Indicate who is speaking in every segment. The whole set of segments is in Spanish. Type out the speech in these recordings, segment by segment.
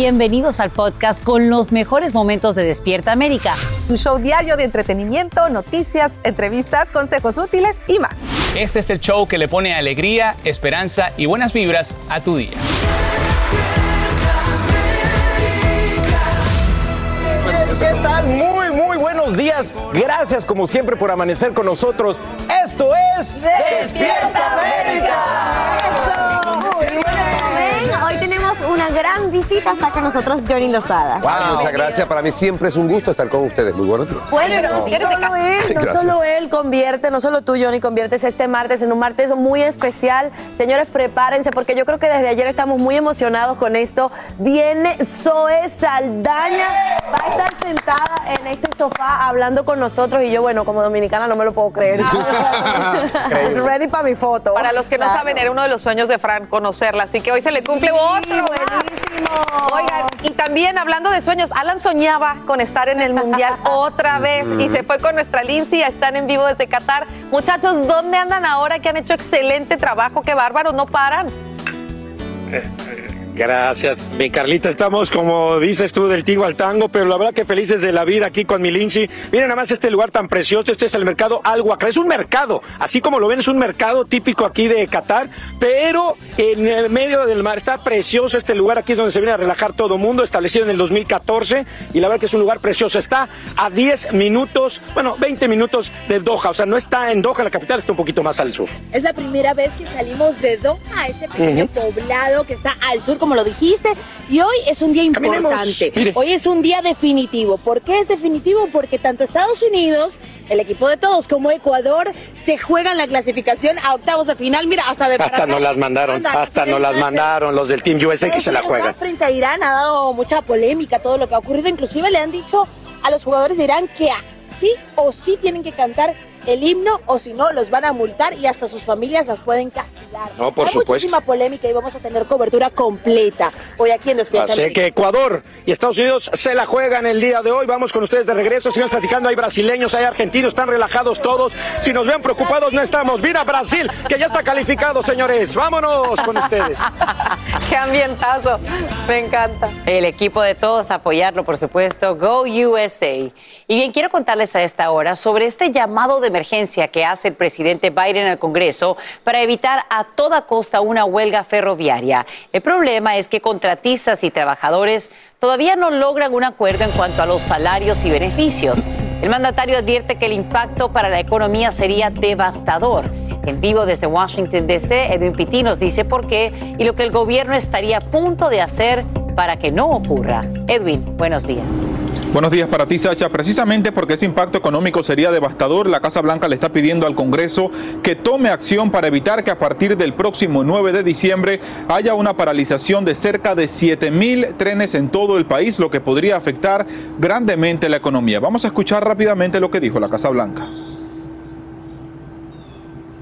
Speaker 1: Bienvenidos al podcast con los mejores momentos de Despierta América.
Speaker 2: Un show diario de entretenimiento, noticias, entrevistas, consejos útiles y más.
Speaker 3: Este es el show que le pone alegría, esperanza y buenas vibras a tu día.
Speaker 4: ¿Qué tal? Muy, muy buenos días. Gracias como siempre por amanecer con nosotros. Esto es Despierta América.
Speaker 5: Gran visita, está con nosotros Johnny Lozada.
Speaker 6: Wow, muchas gracias. Para mí siempre es un gusto estar con ustedes. Muy buenos días.
Speaker 2: Bueno, no, solo él,
Speaker 6: Sí,
Speaker 2: no solo él convierte, no solo tú, Johnny, conviertes este martes en un martes muy especial. Señores, prepárense porque yo creo que desde ayer estamos muy emocionados con esto. Viene Zoe Saldaña, va a estar sentada en este sofá hablando con nosotros y yo, bueno, como dominicana no me lo puedo creer. Ready para mi foto.
Speaker 7: Para los que no saben, era uno de los sueños de Fran conocerla, así que hoy se le cumple otro.
Speaker 2: Buenísimo.
Speaker 7: Oigan, y también hablando de sueños, Alan soñaba con estar en el Mundial otra vez y se fue con nuestra Lindsay, están en vivo desde Qatar. Muchachos, ¿dónde andan ahora que han hecho excelente trabajo? Qué bárbaros, no paran.
Speaker 4: Gracias, mi Carlita. Estamos, como dices tú, del tigo al tango, pero la verdad que felices de la vida aquí con mi Lindsay. Miren nada más este lugar tan precioso. Este es el mercado Al Wakra. Es un mercado, así como lo ven, es un mercado típico aquí de Qatar, pero en el medio del mar. Está precioso este lugar. Aquí es donde se viene a relajar todo el mundo, establecido en el 2014. Y la verdad que es un lugar precioso. Está a 10 minutos, bueno, 20 minutos de Doha. O sea, no está en Doha, la capital, está un poquito más al sur.
Speaker 5: Es la primera vez que salimos de Doha, este pequeño poblado que está al sur, como lo dijiste, y hoy es un día importante. Hoy es un día definitivo. ¿Por qué es definitivo? Porque tanto Estados Unidos, el equipo de todos, como Ecuador, se juegan la clasificación a octavos de final. Mira, hasta de
Speaker 4: Hasta nos las mandaron, hasta nos las mandaron los del Team USA que se la juegan.
Speaker 5: Frente a Irán ha dado mucha polémica todo lo que ha ocurrido. Inclusive le han dicho a los jugadores de Irán que sí o sí tienen que cantar el himno o si no los van a multar y hasta sus familias las pueden castigar.
Speaker 4: No, por
Speaker 5: Hay
Speaker 4: supuesto.
Speaker 5: muchísima polémica y vamos a tener cobertura completa hoy aquí en Despierta
Speaker 4: Así que Ecuador y Estados Unidos se la juegan el día de hoy. Vamos con ustedes de regreso. Sigamos platicando. Hay brasileños, hay argentinos, están relajados todos. Si nos ven preocupados, no estamos. Mira Brasil, que ya está calificado, señores. Vámonos con ustedes.
Speaker 7: Qué ambientazo, me encanta.
Speaker 1: El equipo de todos, apoyarlo, por supuesto. Go USA. Y bien, quiero contarles a esta hora sobre este llamado de emergencia que hace el presidente Biden al Congreso para evitar a toda costa una huelga ferroviaria. El problema es que contratistas y trabajadores todavía no logran un acuerdo en cuanto a los salarios y beneficios. El mandatario advierte que el impacto para la economía sería devastador. En vivo desde Washington, D.C., Edwin Pitti nos dice por qué y lo que el gobierno estaría a punto de hacer para que no ocurra. Edwin, buenos días.
Speaker 8: Buenos días para ti, Sacha. Precisamente porque ese impacto económico sería devastador, la Casa Blanca le está pidiendo al Congreso que tome acción para evitar que a partir del próximo 9 de diciembre haya una paralización de cerca de 7 mil trenes en todo el país, lo que podría afectar grandemente la economía. Vamos a escuchar rápidamente lo que dijo la Casa Blanca.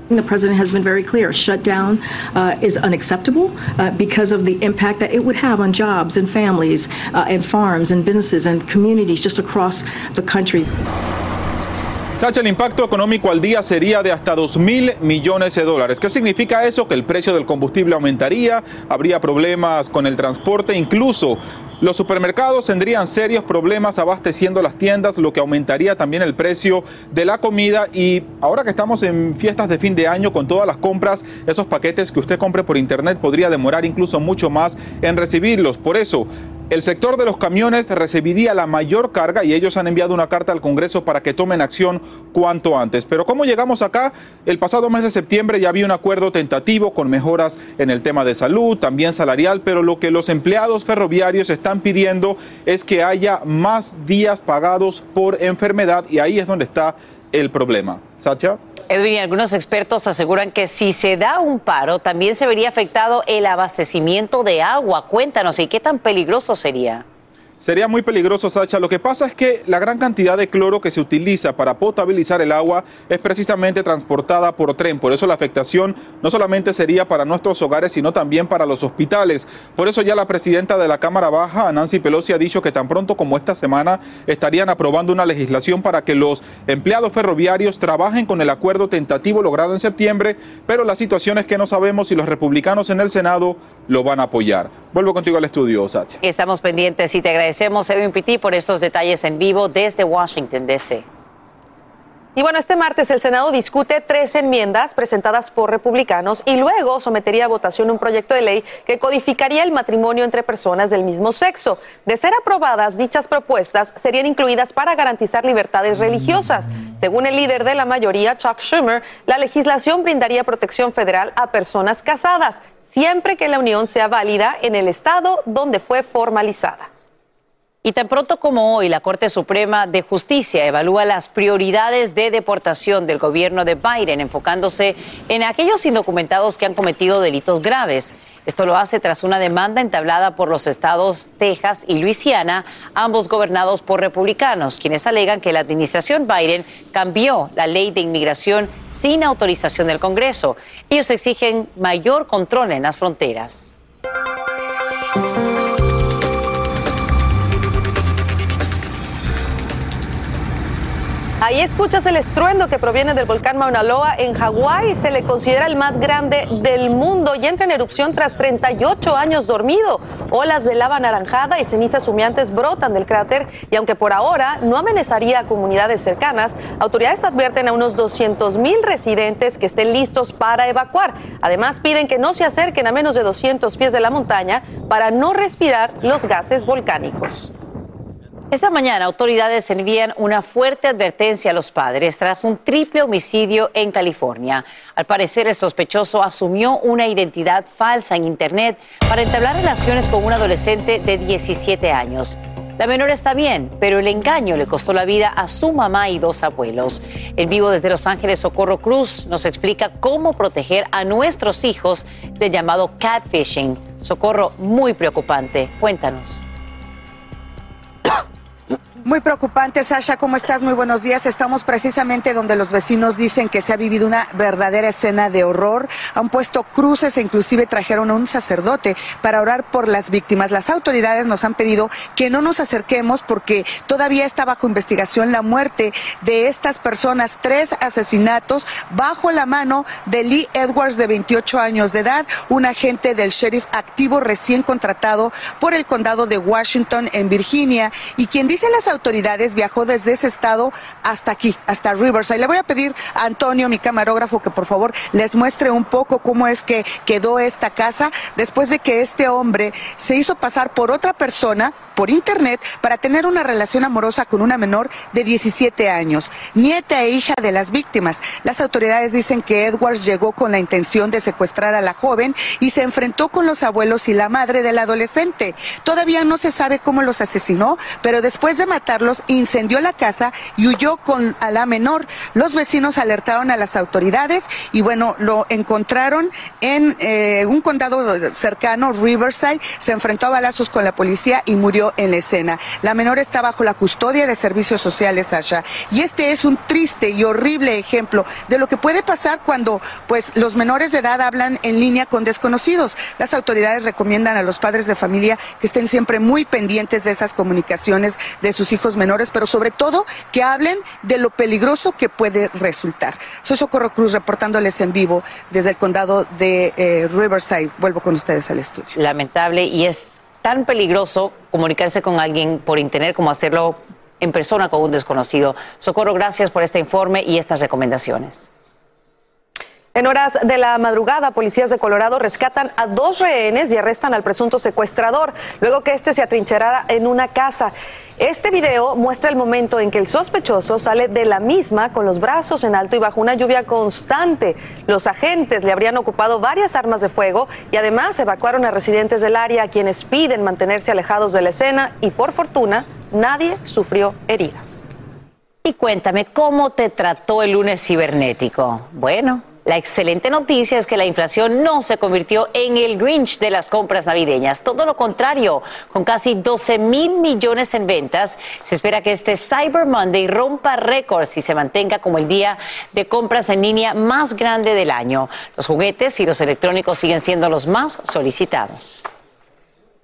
Speaker 9: The president has been very clear. Shutdown uh, is unacceptable uh, because of the impact that it would have on jobs and families uh, and farms and businesses and communities just across the country.
Speaker 8: Sacha, el impacto económico al día sería de hasta 2 mil millones de dólares. ¿Qué significa eso? Que el precio del combustible aumentaría, habría problemas con el transporte, incluso los supermercados tendrían serios problemas abasteciendo las tiendas, lo que aumentaría también el precio de la comida. Y ahora que estamos en fiestas de fin de año con todas las compras, esos paquetes que usted compre por internet podría demorar incluso mucho más en recibirlos. Por eso, el sector de los camiones recibiría la mayor carga y ellos han enviado una carta al Congreso para que tomen acción cuanto antes. Pero ¿cómo llegamos acá? El pasado mes de septiembre ya había un acuerdo tentativo con mejoras en el tema de salud, también salarial, pero lo que los empleados ferroviarios están pidiendo es que haya más días pagados por enfermedad y ahí es donde está el problema. Sacha.
Speaker 1: Edwin, algunos expertos aseguran que si se da un paro, también se vería afectado el abastecimiento de agua. Cuéntanos, ¿y qué tan peligroso sería?
Speaker 8: Sería muy peligroso, Sacha. Lo que pasa es que la gran cantidad de cloro que se utiliza para potabilizar el agua es precisamente transportada por tren. Por eso la afectación no solamente sería para nuestros hogares, sino también para los hospitales. Por eso ya la presidenta de la Cámara Baja, Nancy Pelosi, ha dicho que tan pronto como esta semana estarían aprobando una legislación para que los empleados ferroviarios trabajen con el acuerdo tentativo logrado en septiembre, pero la situación es que no sabemos si los republicanos en el Senado lo van a apoyar. Vuelvo contigo al estudio, Sacha.
Speaker 1: Estamos pendientes y te agradecemos, Edwin Pitti, por estos detalles en vivo desde Washington, D.C.
Speaker 7: Y bueno, este martes el Senado discute tres enmiendas presentadas por republicanos y luego sometería a votación un proyecto de ley que codificaría el matrimonio entre personas del mismo sexo. De ser aprobadas, dichas propuestas serían incluidas para garantizar libertades religiosas. Según el líder de la mayoría, Chuck Schumer, la legislación brindaría protección federal a personas casadas, siempre que la unión sea válida en el estado donde fue formalizada.
Speaker 1: Y tan pronto como hoy, la Corte Suprema de Justicia evalúa las prioridades de deportación del gobierno de Biden, enfocándose en aquellos indocumentados que han cometido delitos graves. Esto lo hace tras una demanda entablada por los estados Texas y Luisiana, ambos gobernados por republicanos, quienes alegan que la administración Biden cambió la ley de inmigración sin autorización del Congreso. Ellos exigen mayor control en las fronteras.
Speaker 7: Ahí escuchas el estruendo que proviene del volcán Mauna Loa en Hawái. Se le considera el más grande del mundo y entra en erupción tras 38 años dormido. Olas de lava anaranjada y cenizas humeantes brotan del cráter y aunque por ahora no amenazaría a comunidades cercanas, autoridades advierten a unos 200 mil residentes que estén listos para evacuar. Además piden que no se acerquen a menos de 200 pies de la montaña para no respirar los gases volcánicos.
Speaker 1: Esta mañana autoridades envían una fuerte advertencia a los padres tras un triple homicidio en California. Al parecer el sospechoso asumió una identidad falsa en Internet para entablar relaciones con un adolescente de 17 años. La menor está bien, pero el engaño le costó la vida a su mamá y dos abuelos. En vivo desde Los Ángeles, Socorro Cruz nos explica cómo proteger a nuestros hijos del llamado catfishing. Socorro, muy preocupante. Cuéntanos.
Speaker 10: Muy preocupante, Sasha, ¿cómo estás? Muy buenos días. Estamos precisamente donde los vecinos dicen que se ha vivido una verdadera escena de horror. Han puesto cruces e inclusive trajeron a un sacerdote para orar por las víctimas. Las autoridades nos han pedido que no nos acerquemos porque todavía está bajo investigación la muerte de estas personas. Tres asesinatos bajo la mano de Lee Edwards, de 28 años de edad, un agente del sheriff activo recién contratado por el condado de Washington en Virginia y quien dice las autoridades viajó desde ese estado hasta aquí, hasta Riverside. Le voy a pedir a Antonio, mi camarógrafo, que por favor les muestre un poco cómo es que quedó esta casa después de que este hombre se hizo pasar por otra persona por internet para tener una relación amorosa con una menor de 17 años, nieta e hija de las víctimas. Las autoridades dicen que Edwards llegó con la intención de secuestrar a la joven y se enfrentó con los abuelos y la madre del adolescente. Todavía no se sabe cómo los asesinó, pero después de matarlos incendió la casa y huyó con a la menor. Los vecinos alertaron a las autoridades y bueno, lo encontraron en eh, un condado cercano, Riverside, se enfrentó a balazos con la policía y murió en la escena. La menor está bajo la custodia de servicios sociales, Sasha. Y este es un triste y horrible ejemplo de lo que puede pasar cuando pues los menores de edad hablan en línea con desconocidos. Las autoridades recomiendan a los padres de familia que estén siempre muy pendientes de esas comunicaciones de sus hijos menores, pero sobre todo que hablen de lo peligroso que puede resultar. Soy Socorro Cruz reportándoles en vivo desde el condado de eh, Riverside. Vuelvo con ustedes al estudio.
Speaker 1: Lamentable y es tan peligroso comunicarse con alguien por internet como hacerlo en persona con un desconocido. Socorro, gracias por este informe y estas recomendaciones.
Speaker 7: En horas de la madrugada, policías de Colorado rescatan a dos rehenes y arrestan al presunto secuestrador, luego que este se atrincherara en una casa. Este video muestra el momento en que el sospechoso sale de la misma con los brazos en alto y bajo una lluvia constante. Los agentes le habrían ocupado varias armas de fuego y además evacuaron a residentes del área a quienes piden mantenerse alejados de la escena y por fortuna nadie sufrió heridas.
Speaker 1: Y cuéntame, ¿cómo te trató el lunes cibernético? Bueno. La excelente noticia es que la inflación no se convirtió en el Grinch de las compras navideñas. Todo lo contrario, con casi 12 mil millones en ventas, se espera que este Cyber Monday rompa récords y se mantenga como el día de compras en línea más grande del año. Los juguetes y los electrónicos siguen siendo los más solicitados.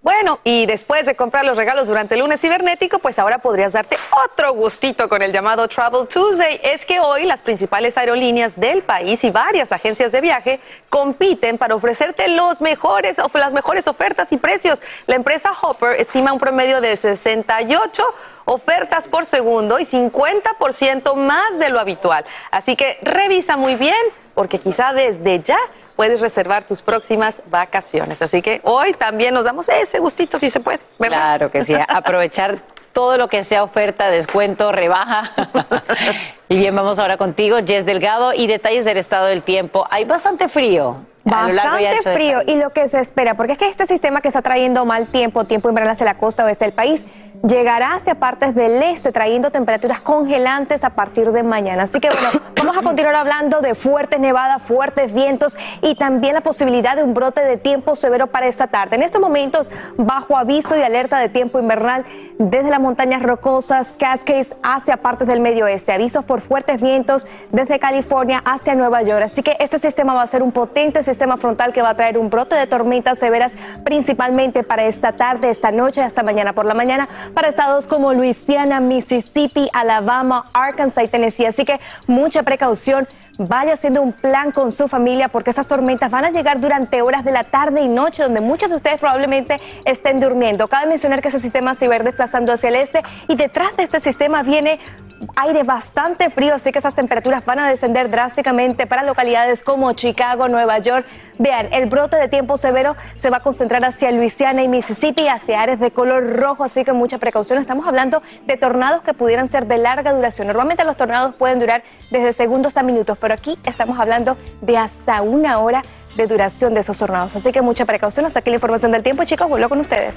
Speaker 7: Bueno, y después de comprar los regalos durante el lunes cibernético, pues ahora podrías darte otro gustito con el llamado Travel Tuesday. Es que hoy las principales aerolíneas del país y varias agencias de viaje compiten para ofrecerte los mejores, las mejores ofertas y precios. La empresa Hopper estima un promedio de 68 ofertas por segundo y 50% más de lo habitual. Así que revisa muy bien, porque quizá desde ya puedes reservar tus próximas vacaciones. Así que hoy también nos damos ese gustito si se puede, ¿verdad?
Speaker 1: Claro que sí, aprovechar todo lo que sea oferta, descuento, rebaja. y bien, vamos ahora contigo, Jess Delgado, y detalles del estado del tiempo. Hay bastante frío.
Speaker 11: Bastante frío y lo que se espera, porque es que este sistema que está trayendo mal tiempo, tiempo invernal hacia la costa oeste del país, llegará hacia partes del este trayendo temperaturas congelantes a partir de mañana. Así que bueno, vamos a continuar hablando de fuertes nevadas, fuertes vientos y también la posibilidad de un brote de tiempo severo para esta tarde. En estos momentos, bajo aviso y alerta de tiempo invernal desde las montañas rocosas, Cascades hacia partes del medio oeste. Avisos por fuertes vientos desde California hacia Nueva York. Así que este sistema va a ser un potente sistema frontal que va a traer un brote de tormentas severas principalmente para esta tarde, esta noche, hasta mañana por la mañana para estados como Luisiana, Mississippi, Alabama, Arkansas y Tennessee. Así que mucha precaución. Vaya haciendo un plan con su familia porque esas tormentas van a llegar durante horas de la tarde y noche donde muchos de ustedes probablemente estén durmiendo. Cabe mencionar que ese sistema se va desplazando hacia el este y detrás de este sistema viene aire bastante frío, así que esas temperaturas van a descender drásticamente para localidades como Chicago, Nueva York. Vean, el brote de tiempo severo se va a concentrar hacia Luisiana y Mississippi, hacia áreas de color rojo, así que mucha precaución. Estamos hablando de tornados que pudieran ser de larga duración. Normalmente los tornados pueden durar desde segundos a minutos, pero aquí estamos hablando de hasta una hora de duración de esos tornados. Así que mucha precaución. Hasta aquí la información del tiempo, chicos. Vuelvo con ustedes.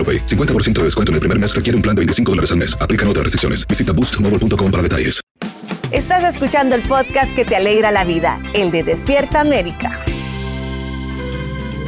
Speaker 12: AroPay. 50% de descuento en el primer mes requiere un plan de 25 dólares al mes. Aplican otras restricciones. Visita boostmobile.com para detalles.
Speaker 11: Estás escuchando el podcast que te alegra la vida, el de Despierta América.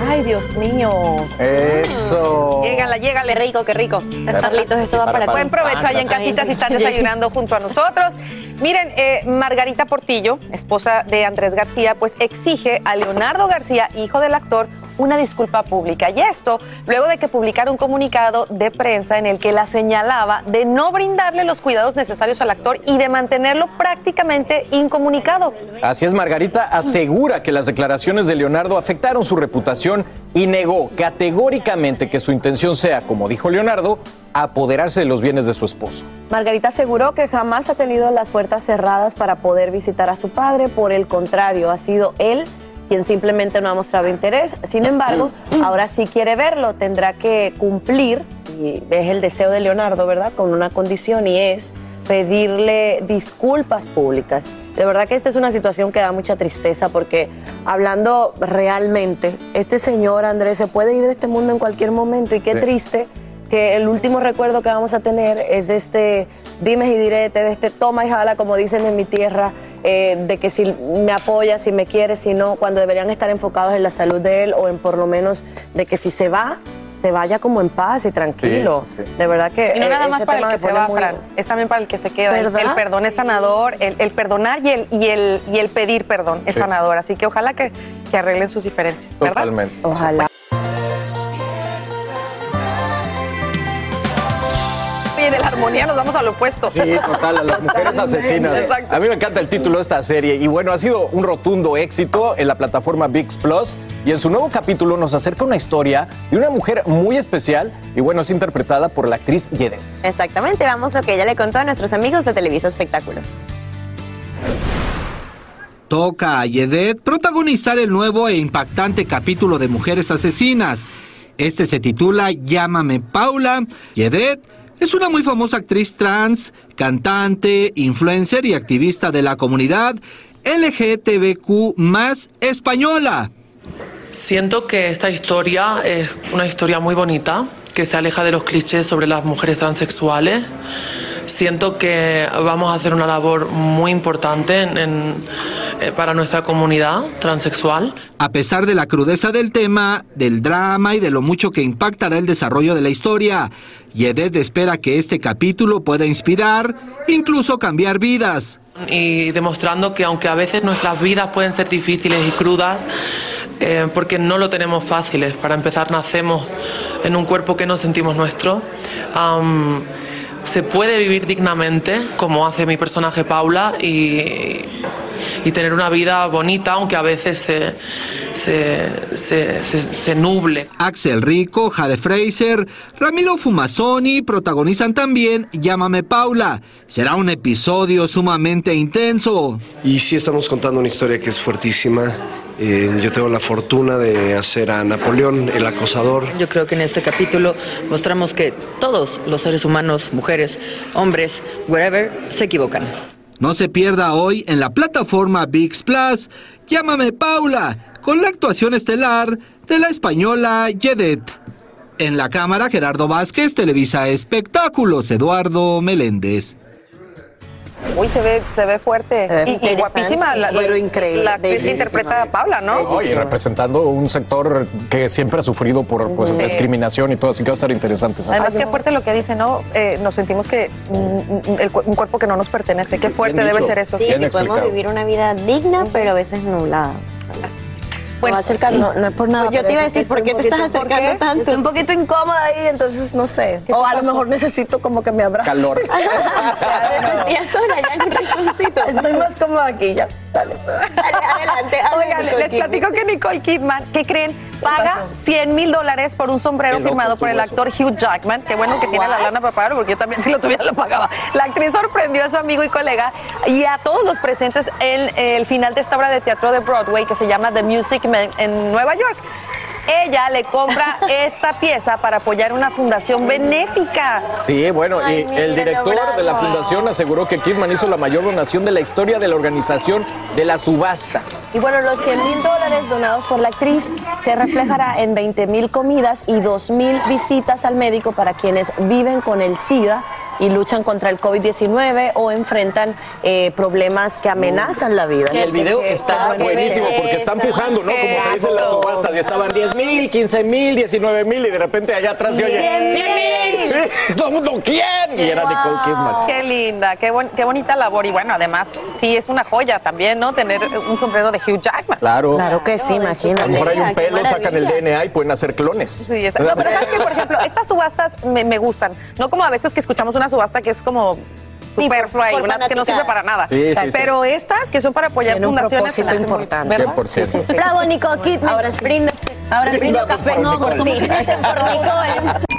Speaker 2: Ay, Dios mío.
Speaker 13: Eso.
Speaker 7: Llégale, llégale, rico, qué rico.
Speaker 2: Carlitos, esto va para ti.
Speaker 7: Buen provecho allá en casita si están desayunando junto a nosotros. Miren, eh, Margarita Portillo, esposa de Andrés García, pues exige a Leonardo García, hijo del actor, una disculpa pública. Y esto luego de que publicara un comunicado de prensa en el que la señalaba de no brindarle los cuidados necesarios al actor y de mantenerlo prácticamente incomunicado.
Speaker 13: Así es, Margarita asegura que las declaraciones de Leonardo afectaron su reputación y negó categóricamente que su intención sea, como dijo Leonardo, apoderarse de los bienes de su esposo.
Speaker 2: Margarita aseguró que jamás ha tenido las puertas cerradas para poder visitar a su padre, por el contrario, ha sido él quien simplemente no ha mostrado interés. Sin embargo, ahora sí quiere verlo, tendrá que cumplir, si es el deseo de Leonardo, ¿verdad? Con una condición y es pedirle disculpas públicas. De verdad que esta es una situación que da mucha tristeza porque hablando realmente, este señor Andrés se puede ir de este mundo en cualquier momento y qué
Speaker 13: Sí.
Speaker 2: triste que el último recuerdo que vamos a tener es de este dimes y direte, de este toma y jala, como dicen en mi tierra, eh, de que si me apoya, si me quiere, si no, cuando deberían estar enfocados en la salud de él o en por lo menos de que si se va, se vaya como en paz y tranquilo.
Speaker 13: Sí, sí, sí.
Speaker 2: De verdad que...
Speaker 7: Y no
Speaker 2: eh,
Speaker 7: nada
Speaker 2: ese
Speaker 7: más para el que se va,
Speaker 2: muy-
Speaker 7: Fran, es también para el que se queda. El,
Speaker 2: ¿Verdad?
Speaker 7: el perdón es sanador, el, el perdonar y el, y, el, y el pedir perdón es
Speaker 13: Sí.
Speaker 7: sanador. Así que ojalá que, que arreglen sus diferencias, ¿verdad?
Speaker 13: Totalmente.
Speaker 2: Ojalá.
Speaker 7: Y de la armonía nos vamos al opuesto.
Speaker 13: Sí, total, a las mujeres asesinas.
Speaker 7: Exacto.
Speaker 13: A mí me encanta el título de esta serie y bueno, ha sido un rotundo éxito en la plataforma VIX Plus y en su nuevo capítulo nos acerca una historia de una mujer muy especial y bueno, es interpretada por la actriz Yedet.
Speaker 14: Exactamente, vamos lo que ella le contó a nuestros amigos de Televisa Espectáculos.
Speaker 15: Toca a Yedet protagonizar el nuevo e impactante capítulo de Mujeres Asesinas. Este se titula Llámame Paula. Yedet es una muy famosa actriz trans, cantante, influencer y activista de la comunidad LGTBQ más española.
Speaker 16: Siento que esta historia es una historia muy bonita, que se aleja de los clichés sobre las mujeres transexuales. Siento que vamos a hacer una labor muy importante en- en- eh, para nuestra comunidad transexual.
Speaker 15: A pesar de la crudeza del tema, del drama y de lo mucho que impactará el desarrollo de la historia, Yedet espera que este capítulo pueda inspirar, incluso cambiar vidas.
Speaker 16: y demostrando que aunque a veces nuestras vidas pueden ser difíciles y crudas, eh, porque no lo tenemos fáciles. Para empezar, nacemos en un cuerpo que no sentimos nuestro. Se puede vivir dignamente, como hace mi personaje Paula, y, y tener una vida bonita, aunque a veces se, se, se- se- se nuble.
Speaker 15: Axel Rico, Jade Fraser, Ramiro Fumasoni protagonizan también Llámame Paula. Será un episodio sumamente intenso.
Speaker 17: Y sí estamos contando una historia que es fuertísima. Eh, yo tengo la fortuna de hacer a Napoleón, el acosador.
Speaker 18: Yo creo que en este capítulo mostramos que todos los seres humanos, mujeres, hombres, wherever, se equivocan.
Speaker 15: No se pierda hoy en la plataforma VIX Plus Llámame Paula, con la actuación estelar de la española Yedet. En la cámara Gerardo Vázquez, Televisa Espectáculos, Eduardo Meléndez.
Speaker 7: Uy, se ve, se ve fuerte. y, y guapísima. La,
Speaker 2: pero increíble,
Speaker 7: La actriz que
Speaker 2: bellísima.
Speaker 7: interpreta a Paula, ¿no?
Speaker 13: Oye, representando un sector que siempre ha sufrido por pues,
Speaker 7: Sí.
Speaker 13: discriminación y todo, así que va a estar interesante. ¿sabes?
Speaker 7: Además, qué fuerte lo que dice, ¿no? Eh, nos sentimos que mm, el cu- un cuerpo que no nos pertenece. Qué fuerte debe ser eso.
Speaker 14: Sí, que podemos vivir una vida digna, pero a veces nublada.
Speaker 2: Bueno, acercar no, no es por nada.
Speaker 14: Pues yo te iba a decir, ¿por qué te estás
Speaker 2: poquito- ¿por
Speaker 14: acercando
Speaker 2: qué?
Speaker 14: tanto?
Speaker 2: Estoy un poquito incómoda ahí, entonces no sé.
Speaker 14: ¿Qué
Speaker 2: O a lo mejor necesito como que me abrace.
Speaker 13: Calor.
Speaker 14: Te sentías sola ya en un rinconcito.
Speaker 2: Estoy más cómoda aquí, ya. Dale.
Speaker 14: Adelante,
Speaker 19: Oigan, les platico que Nicole Kidman, ¿qué creen? Paga 100 mil dólares por un sombrero firmado por el actor Hugh Jackman. Qué bueno que tiene la lana para pagarlo, porque yo también si lo tuviera lo pagaba. La actriz sorprendió a su amigo y colega y a todos los presentes en el final de esta obra de teatro de Broadway que se llama The Music Man en Nueva York. Ella le compra esta pieza para apoyar una fundación benéfica.
Speaker 13: Sí, bueno,
Speaker 19: Ay,
Speaker 13: y
Speaker 19: mira,
Speaker 13: el director de la fundación aseguró que Kidman hizo la mayor donación de la historia de la organización de la subasta.
Speaker 2: Y bueno, los 100 mil dólares donados por la actriz se reflejará en 20 mil comidas y 2 mil visitas al médico para quienes viven con el SIDA y luchan contra el COVID-19 o enfrentan eh, problemas que amenazan la vida.
Speaker 13: Y el video está buenísimo porque están empujando, ¿no? Como se dice en las subastas, y estaban 10 mil, 15 mil, 19 mil, y de repente allá atrás se oye
Speaker 19: 100 mil.
Speaker 13: Todo el mundo, ¿quién? Y era Nicole Kidman.
Speaker 19: Qué linda, qué, bon- qué bonita labor. Y bueno, además, sí es una joya también, ¿no? Tener un sombrero de Hugh Jackman.
Speaker 13: Claro.
Speaker 2: Claro que sí,
Speaker 13: A
Speaker 2: imagínate.
Speaker 13: lo mejor hay un pelo, sacan el. DNA y pueden hacer clones.
Speaker 19: Sí, está- No, pero sabes que, por ejemplo, estas subastas me, me gustan. No como a veces que escuchamos una subasta que es como superflua y una que no sirve para nada.
Speaker 13: Sí, sí, sí.
Speaker 19: Pero estas que son para apoyar
Speaker 2: Tiene un
Speaker 19: fundaciones.
Speaker 2: importante.
Speaker 19: ¿verdad?
Speaker 13: 100%.
Speaker 2: Sí, sí, sí.
Speaker 14: Bravo, Nicole Kidman.
Speaker 2: Ahora sí.
Speaker 14: Brinda.
Speaker 2: Ahora sí.
Speaker 14: Brindo café. No, por ti. Gracias por Nicole.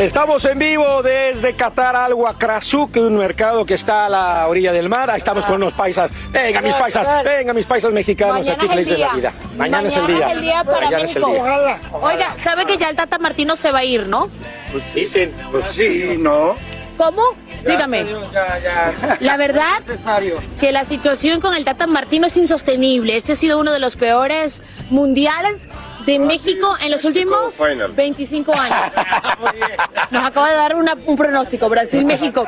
Speaker 4: Estamos en vivo desde Qatar al es un mercado que está a la orilla del mar. Ahí estamos con unos paisas. Venga, mis paisas, venga, mis paisas mexicanos.
Speaker 5: Mañana
Speaker 4: Aquí
Speaker 5: es el
Speaker 4: de la
Speaker 5: día.
Speaker 4: vida. Mañana, es el día.
Speaker 5: es el día para
Speaker 4: Mañana es el
Speaker 5: México.
Speaker 4: día.
Speaker 5: Oiga, ¿sabe que ya el Tata Martino se va a ir, no?
Speaker 4: Pues dicen, pues sí, no.
Speaker 5: ¿Cómo? Dígame. La verdad que la situación con el Tata Martino es insostenible. Este ha sido uno de los peores mundiales de México en los últimos 25 años. Nos acaba de dar una- un pronóstico, Brasil-México.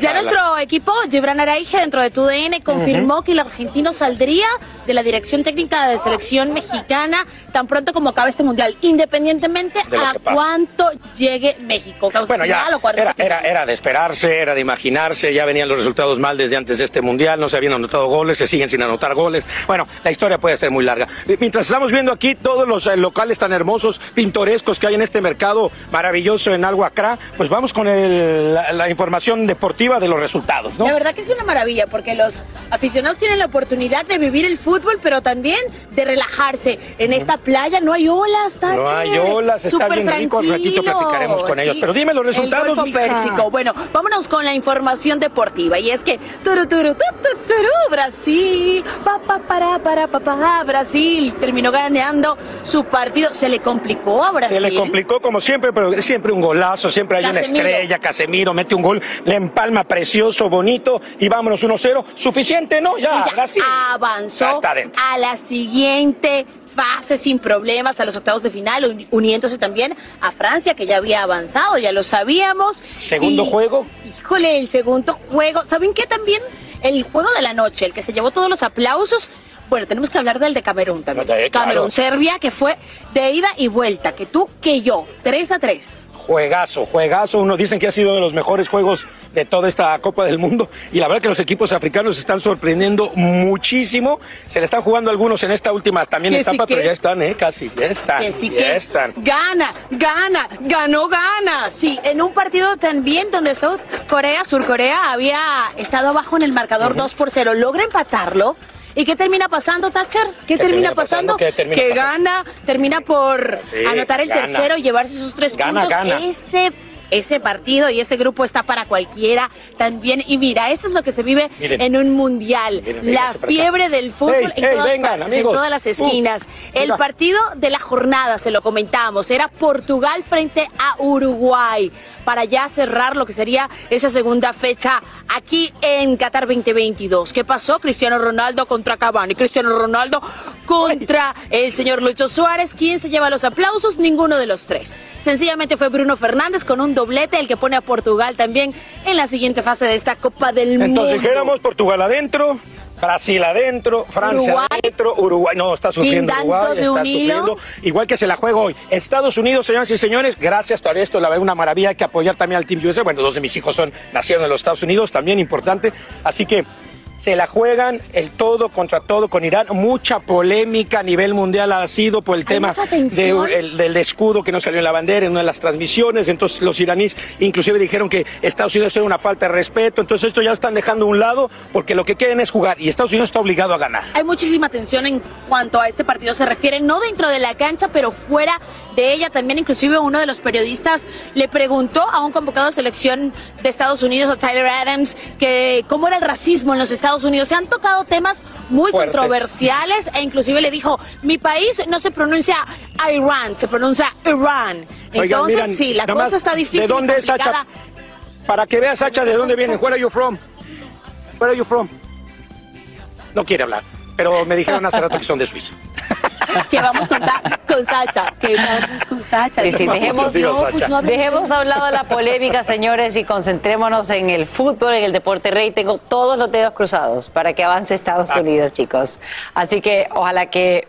Speaker 5: Ya nuestro equipo, Gibran Araige, dentro de TUDN, confirmó que el argentino saldría de la dirección técnica de selección mexicana tan pronto como acabe este mundial, independientemente a cuánto llegue México.
Speaker 4: Bueno, ya era, era, era de esperarse, era de imaginarse, ya venían los resultados mal desde antes de este mundial, no se habían anotado goles, se siguen sin anotar goles. Bueno, la historia puede ser muy larga. Mientras estamos viendo aquí todos los eh, locales tan hermosos, pintorescos que hay en este mercado maravilloso en Alhuacra, pues vamos con el- la, la información deportiva de los resultados, ¿no?
Speaker 5: La verdad que es una maravilla porque los aficionados tienen la oportunidad de vivir el fútbol, pero también de relajarse. En esta playa no hay olas, está
Speaker 4: No hay olas, está bien rico, al ratito platicaremos con ellos. Pero dime los
Speaker 5: El
Speaker 4: resultados,
Speaker 5: Golfo
Speaker 4: mija.
Speaker 5: Pérsico. Bueno, vámonos con la información deportiva. Y es que turu, turu, tu, tu, turu, Brasil, pa, pa, para, para, pa, pa, Brasil terminó ganando su partido. Se le complicó a Brasil.
Speaker 4: Se le complicó como siempre, pero es siempre un golazo, siempre hay
Speaker 5: Casemiro.
Speaker 4: una estrella, Casemiro mete un gol, le empalma precioso, bonito y vámonos 1-0. Suficiente, ¿no? Ya,
Speaker 5: Ya
Speaker 4: Brasil.
Speaker 5: avanzó
Speaker 4: Ya está dentro.
Speaker 5: a la siguiente fase sin problemas a los octavos de final, uni- uniéndose también a Francia, que ya había avanzado, ya lo sabíamos.
Speaker 4: Segundo
Speaker 5: Y,
Speaker 4: juego.
Speaker 5: Híjole, el segundo juego. ¿Saben qué también? El juego de la noche, el que se llevó todos los aplausos. Bueno, tenemos que hablar del de Camerún también.
Speaker 4: Eh, claro.
Speaker 5: Camerún-Serbia, que fue de ida y vuelta, que tú, que yo, 3 a 3.
Speaker 4: Juegazo, juegazo. Unos dicen que ha sido uno de los mejores juegos de toda esta Copa del Mundo. Y la verdad que los equipos africanos se están sorprendiendo muchísimo. Se le están jugando algunos en esta última también
Speaker 5: Que sí
Speaker 4: etapa,
Speaker 5: que-
Speaker 4: pero ya están, ¿eh? Casi, ya están.
Speaker 5: Que sí
Speaker 4: ya
Speaker 5: que
Speaker 4: están.
Speaker 5: gana, gana, ganó, gana. Sí, en un partido también donde South Corea, Sur Corea, había estado abajo en el marcador 2 por 0. Logra empatarlo. ¿Y qué termina pasando, Thatcher? ¿Qué, termina,
Speaker 4: termina
Speaker 5: pasando?
Speaker 4: termina
Speaker 5: que
Speaker 4: pasando?
Speaker 5: gana, termina por
Speaker 4: Sí,
Speaker 5: anotar el
Speaker 4: gana.
Speaker 5: tercero y llevarse sus tres
Speaker 4: Gana,
Speaker 5: puntos. Ese ese partido y ese grupo está para cualquiera también. Y mira, eso es lo que se vive
Speaker 4: Miren.
Speaker 5: en un mundial.
Speaker 4: Miren,
Speaker 5: la fiebre del fútbol en, todas
Speaker 4: vengan,
Speaker 5: partes,
Speaker 4: amigos.
Speaker 5: en todas las
Speaker 4: Uh,
Speaker 5: esquinas. el partido de la jornada, se lo comentamos, era Portugal frente a Uruguay para ya cerrar lo que sería esa segunda fecha aquí en Qatar 2022. ¿Qué pasó? Cristiano Ronaldo contra Cavani, Cristiano Ronaldo contra el señor Lucho Suárez. ¿Quién se lleva los aplausos? Ninguno de los tres. Sencillamente fue Bruno Fernández con un doblete, el que pone a Portugal también en la siguiente fase de esta Copa del Mundo.
Speaker 4: Entonces dijéramos Portugal adentro, Brasil adentro, Francia
Speaker 5: Uruguay.
Speaker 4: adentro, Uruguay no está sufriendo Uruguay, está sufriendo, igual que se la juega hoy. Estados Unidos, señoras y señores, gracias por esto, la verdad una maravilla, hay que apoyar también al Team USA. Bueno, dos de mis hijos son nacieron en los Estados Unidos, también importante, así que se la juegan el todo contra todo con Irán. Mucha polémica a nivel mundial ha sido por el tema de- el- del escudo que no salió en la bandera en una de las transmisiones. Entonces los iraníes inclusive dijeron que Estados Unidos era una falta de respeto. Entonces esto ya lo están dejando a un lado porque lo que quieren es jugar y Estados Unidos está obligado a ganar.
Speaker 5: Hay muchísima tensión en cuanto a este partido se refiere, no dentro de la cancha, pero fuera de ella. También inclusive uno de los periodistas le preguntó a un convocado de selección de Estados Unidos, a Tyler Adams, que cómo era el racismo en los Estados Unidos. Se han tocado temas muy
Speaker 4: Fuertes.
Speaker 5: controversiales e inclusive le dijo, mi país no se pronuncia Iran, se pronuncia Iran.
Speaker 4: Oigan,
Speaker 5: Entonces
Speaker 4: miran,
Speaker 5: sí, la cosa
Speaker 4: más,
Speaker 5: está difícil.
Speaker 4: ¿De
Speaker 5: y
Speaker 4: dónde es. Sacha? Para que veas, Sacha, ¿de dónde viene? Where are you from? Where are you from? No quiere hablar, pero me dijeron hace rato que son de Suiza.
Speaker 5: Que vamos con, con Sacha, que vamos con Sacha.
Speaker 1: Sí, dejemos,
Speaker 5: no hables-
Speaker 1: dejemos a un lado la polémica, señores, y concentrémonos en el fútbol, en el deporte rey. Tengo todos los dedos cruzados para que avance Estados
Speaker 4: Ah.
Speaker 1: Unidos, chicos. Así que ojalá que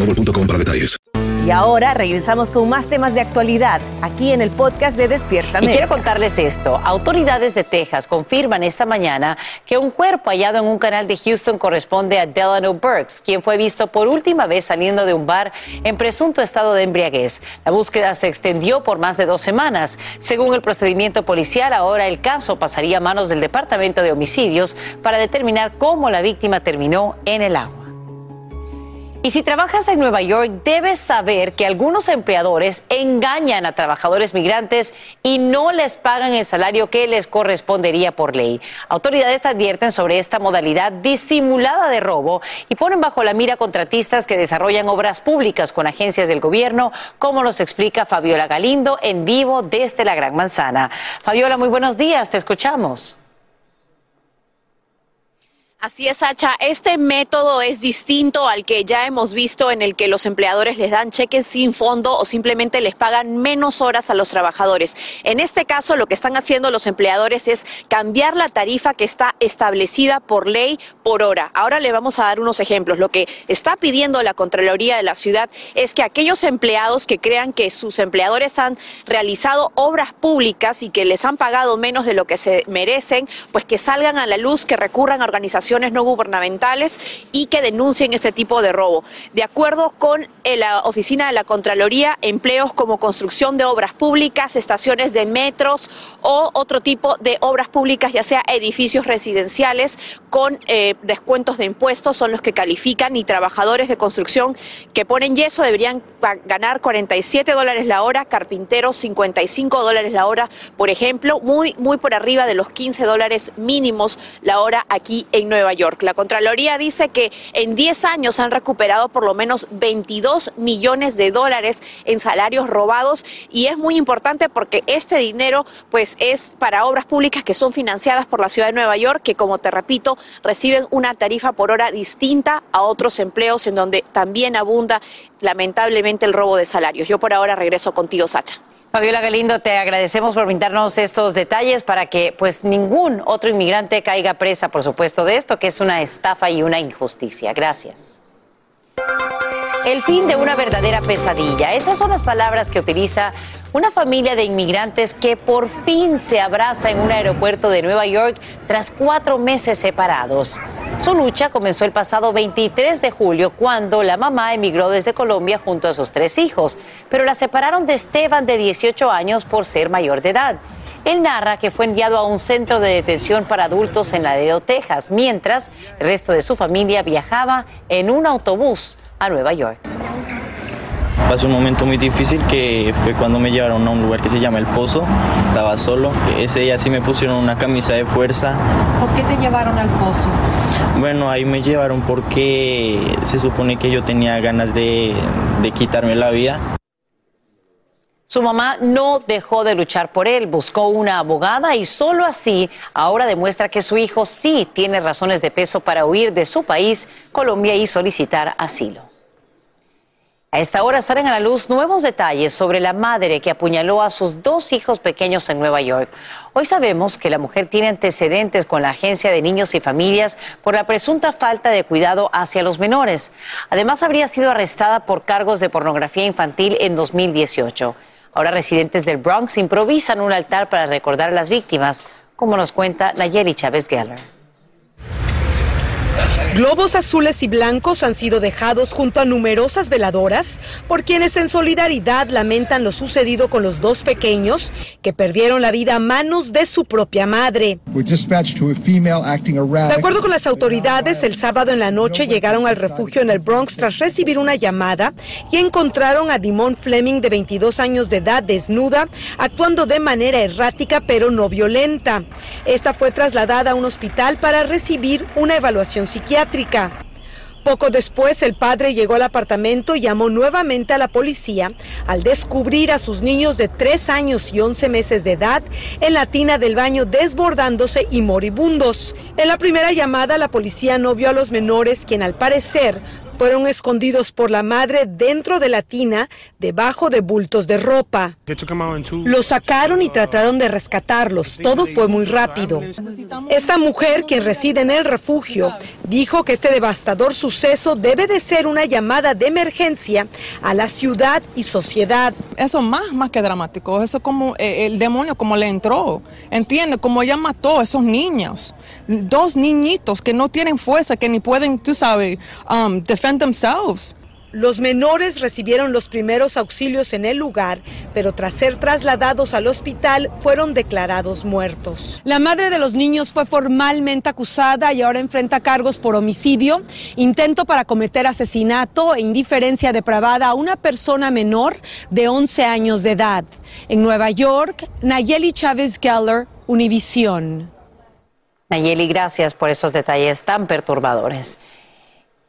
Speaker 12: boostmobile.com para detalles.
Speaker 20: Y ahora regresamos con más temas de actualidad aquí en el podcast de Despierta
Speaker 1: Y quiero contarles esto. Autoridades de Texas confirman esta mañana que un cuerpo hallado en un canal de Houston corresponde a Delano Burks, quien fue visto por última vez saliendo de un bar en presunto estado de embriaguez. La búsqueda se extendió por más de dos semanas. Según el procedimiento policial, ahora el caso pasaría a manos del Departamento de Homicidios para determinar cómo la víctima terminó en el agua. Y si trabajas en Nueva York, debes saber que algunos empleadores engañan a trabajadores migrantes y no les pagan el salario que les correspondería por ley. Autoridades advierten sobre esta modalidad disimulada de robo y ponen bajo la mira contratistas que desarrollan obras públicas con agencias del gobierno, como nos explica Fabiola Galindo en vivo desde la Gran Manzana. Fabiola, muy buenos días, te escuchamos.
Speaker 21: Así es, Sacha. Este método es distinto al que ya hemos visto en el que los empleadores les dan cheques sin fondo o simplemente les pagan menos horas a los trabajadores. En este caso, lo que están haciendo los empleadores es cambiar la tarifa que está establecida por ley por hora. Ahora le vamos a dar unos ejemplos. Lo que está pidiendo la Contraloría de la ciudad es que aquellos empleados que crean que sus empleadores han realizado obras públicas y que les han pagado menos de lo que se merecen, pues que salgan a la luz, que recurran a organizaciones no gubernamentales y que denuncien este tipo de robo. De acuerdo con en la oficina de la Contraloría empleos como construcción de obras públicas, estaciones de metros o otro tipo de obras públicas, ya sea edificios residenciales con eh, descuentos de impuestos, son los que califican y trabajadores de construcción que ponen yeso deberían ganar 47 dólares la hora, carpinteros 55 dólares la hora, por ejemplo, muy, muy por arriba de los 15 dólares mínimos la hora aquí en Nueva York. La Contraloría dice que en 10 años han recuperado por lo menos 22 millones de dólares en salarios robados y es muy importante porque este dinero pues es para obras públicas que son financiadas por la ciudad de Nueva York que como te repito reciben una tarifa por hora distinta a otros empleos en donde también abunda lamentablemente el robo de salarios. Yo por ahora regreso contigo, Sacha.
Speaker 1: Fabiola Galindo, te agradecemos por brindarnos estos detalles para que pues ningún otro inmigrante caiga presa, por supuesto, de esto que es una estafa y una injusticia. Gracias. El fin de una verdadera pesadilla. Esas son las palabras que utiliza una familia de inmigrantes que por fin se abraza en un aeropuerto de Nueva York tras cuatro meses separados. Su lucha comenzó el pasado 23 de julio cuando la mamá emigró desde Colombia junto a sus tres hijos, pero la separaron de Esteban de 18 años por ser mayor de edad. Él narra que fue enviado a un centro de detención para adultos en Laredo, Texas, mientras el resto de su familia viajaba en un autobús a Nueva York.
Speaker 22: Pasé un momento muy difícil que fue cuando me llevaron a un lugar que se llama El Pozo. Estaba solo. Ese día sí me pusieron una camisa de fuerza.
Speaker 23: ¿Por qué te llevaron al pozo?
Speaker 22: Bueno, ahí me llevaron porque se supone que yo tenía ganas de, de quitarme la vida.
Speaker 1: Su mamá no dejó de luchar por él, buscó una abogada y solo así ahora demuestra que su hijo sí tiene razones de peso para huir de su país, Colombia, y solicitar asilo. A esta hora salen a la luz nuevos detalles sobre la madre que apuñaló a sus dos hijos pequeños en Nueva York. Hoy sabemos que la mujer tiene antecedentes con la Agencia de Niños y Familias por la presunta falta de cuidado hacia los menores. Además, habría sido arrestada por cargos de pornografía infantil en 2018. Ahora residentes del Bronx improvisan un altar para recordar a las víctimas, como nos cuenta Nayeli Chávez Geller.
Speaker 24: Globos azules y blancos han sido dejados junto a numerosas veladoras por quienes en solidaridad lamentan lo sucedido con los dos pequeños que perdieron la vida a manos de su propia madre. De acuerdo con las autoridades, el sábado en la noche llegaron al refugio en el Bronx tras recibir una llamada y encontraron a Dimon Fleming de 22 años de edad desnuda, actuando de manera errática pero no violenta. Esta fue trasladada a un hospital para recibir una evaluación psiquiátrica. Poco después, el padre llegó al apartamento y llamó nuevamente a la policía al descubrir a sus niños de 3 años y 11 meses de edad en la tina del baño desbordándose y moribundos. En la primera llamada, la policía no vio a los menores, quien al parecer fueron escondidos por la madre dentro de la tina, debajo de bultos de ropa. Los sacaron y trataron de rescatarlos. Todo fue muy rápido. Esta mujer, quien reside en el refugio, dijo que este devastador suceso debe de ser una llamada de emergencia a la ciudad y sociedad.
Speaker 25: Eso más, más que dramático, eso como eh, el demonio como le entró, entiende, como ella mató a esos niños, dos niñitos que no tienen fuerza, que ni pueden, tú sabes, um, defend themselves.
Speaker 24: Los menores recibieron los primeros auxilios en el lugar, pero tras ser trasladados al hospital fueron declarados muertos. La madre de los niños fue formalmente acusada y ahora enfrenta cargos por homicidio, intento para cometer asesinato e indiferencia depravada a una persona menor de 11 años de edad. En Nueva York, Nayeli Chávez Geller, Univisión.
Speaker 1: Nayeli, gracias por esos detalles tan perturbadores.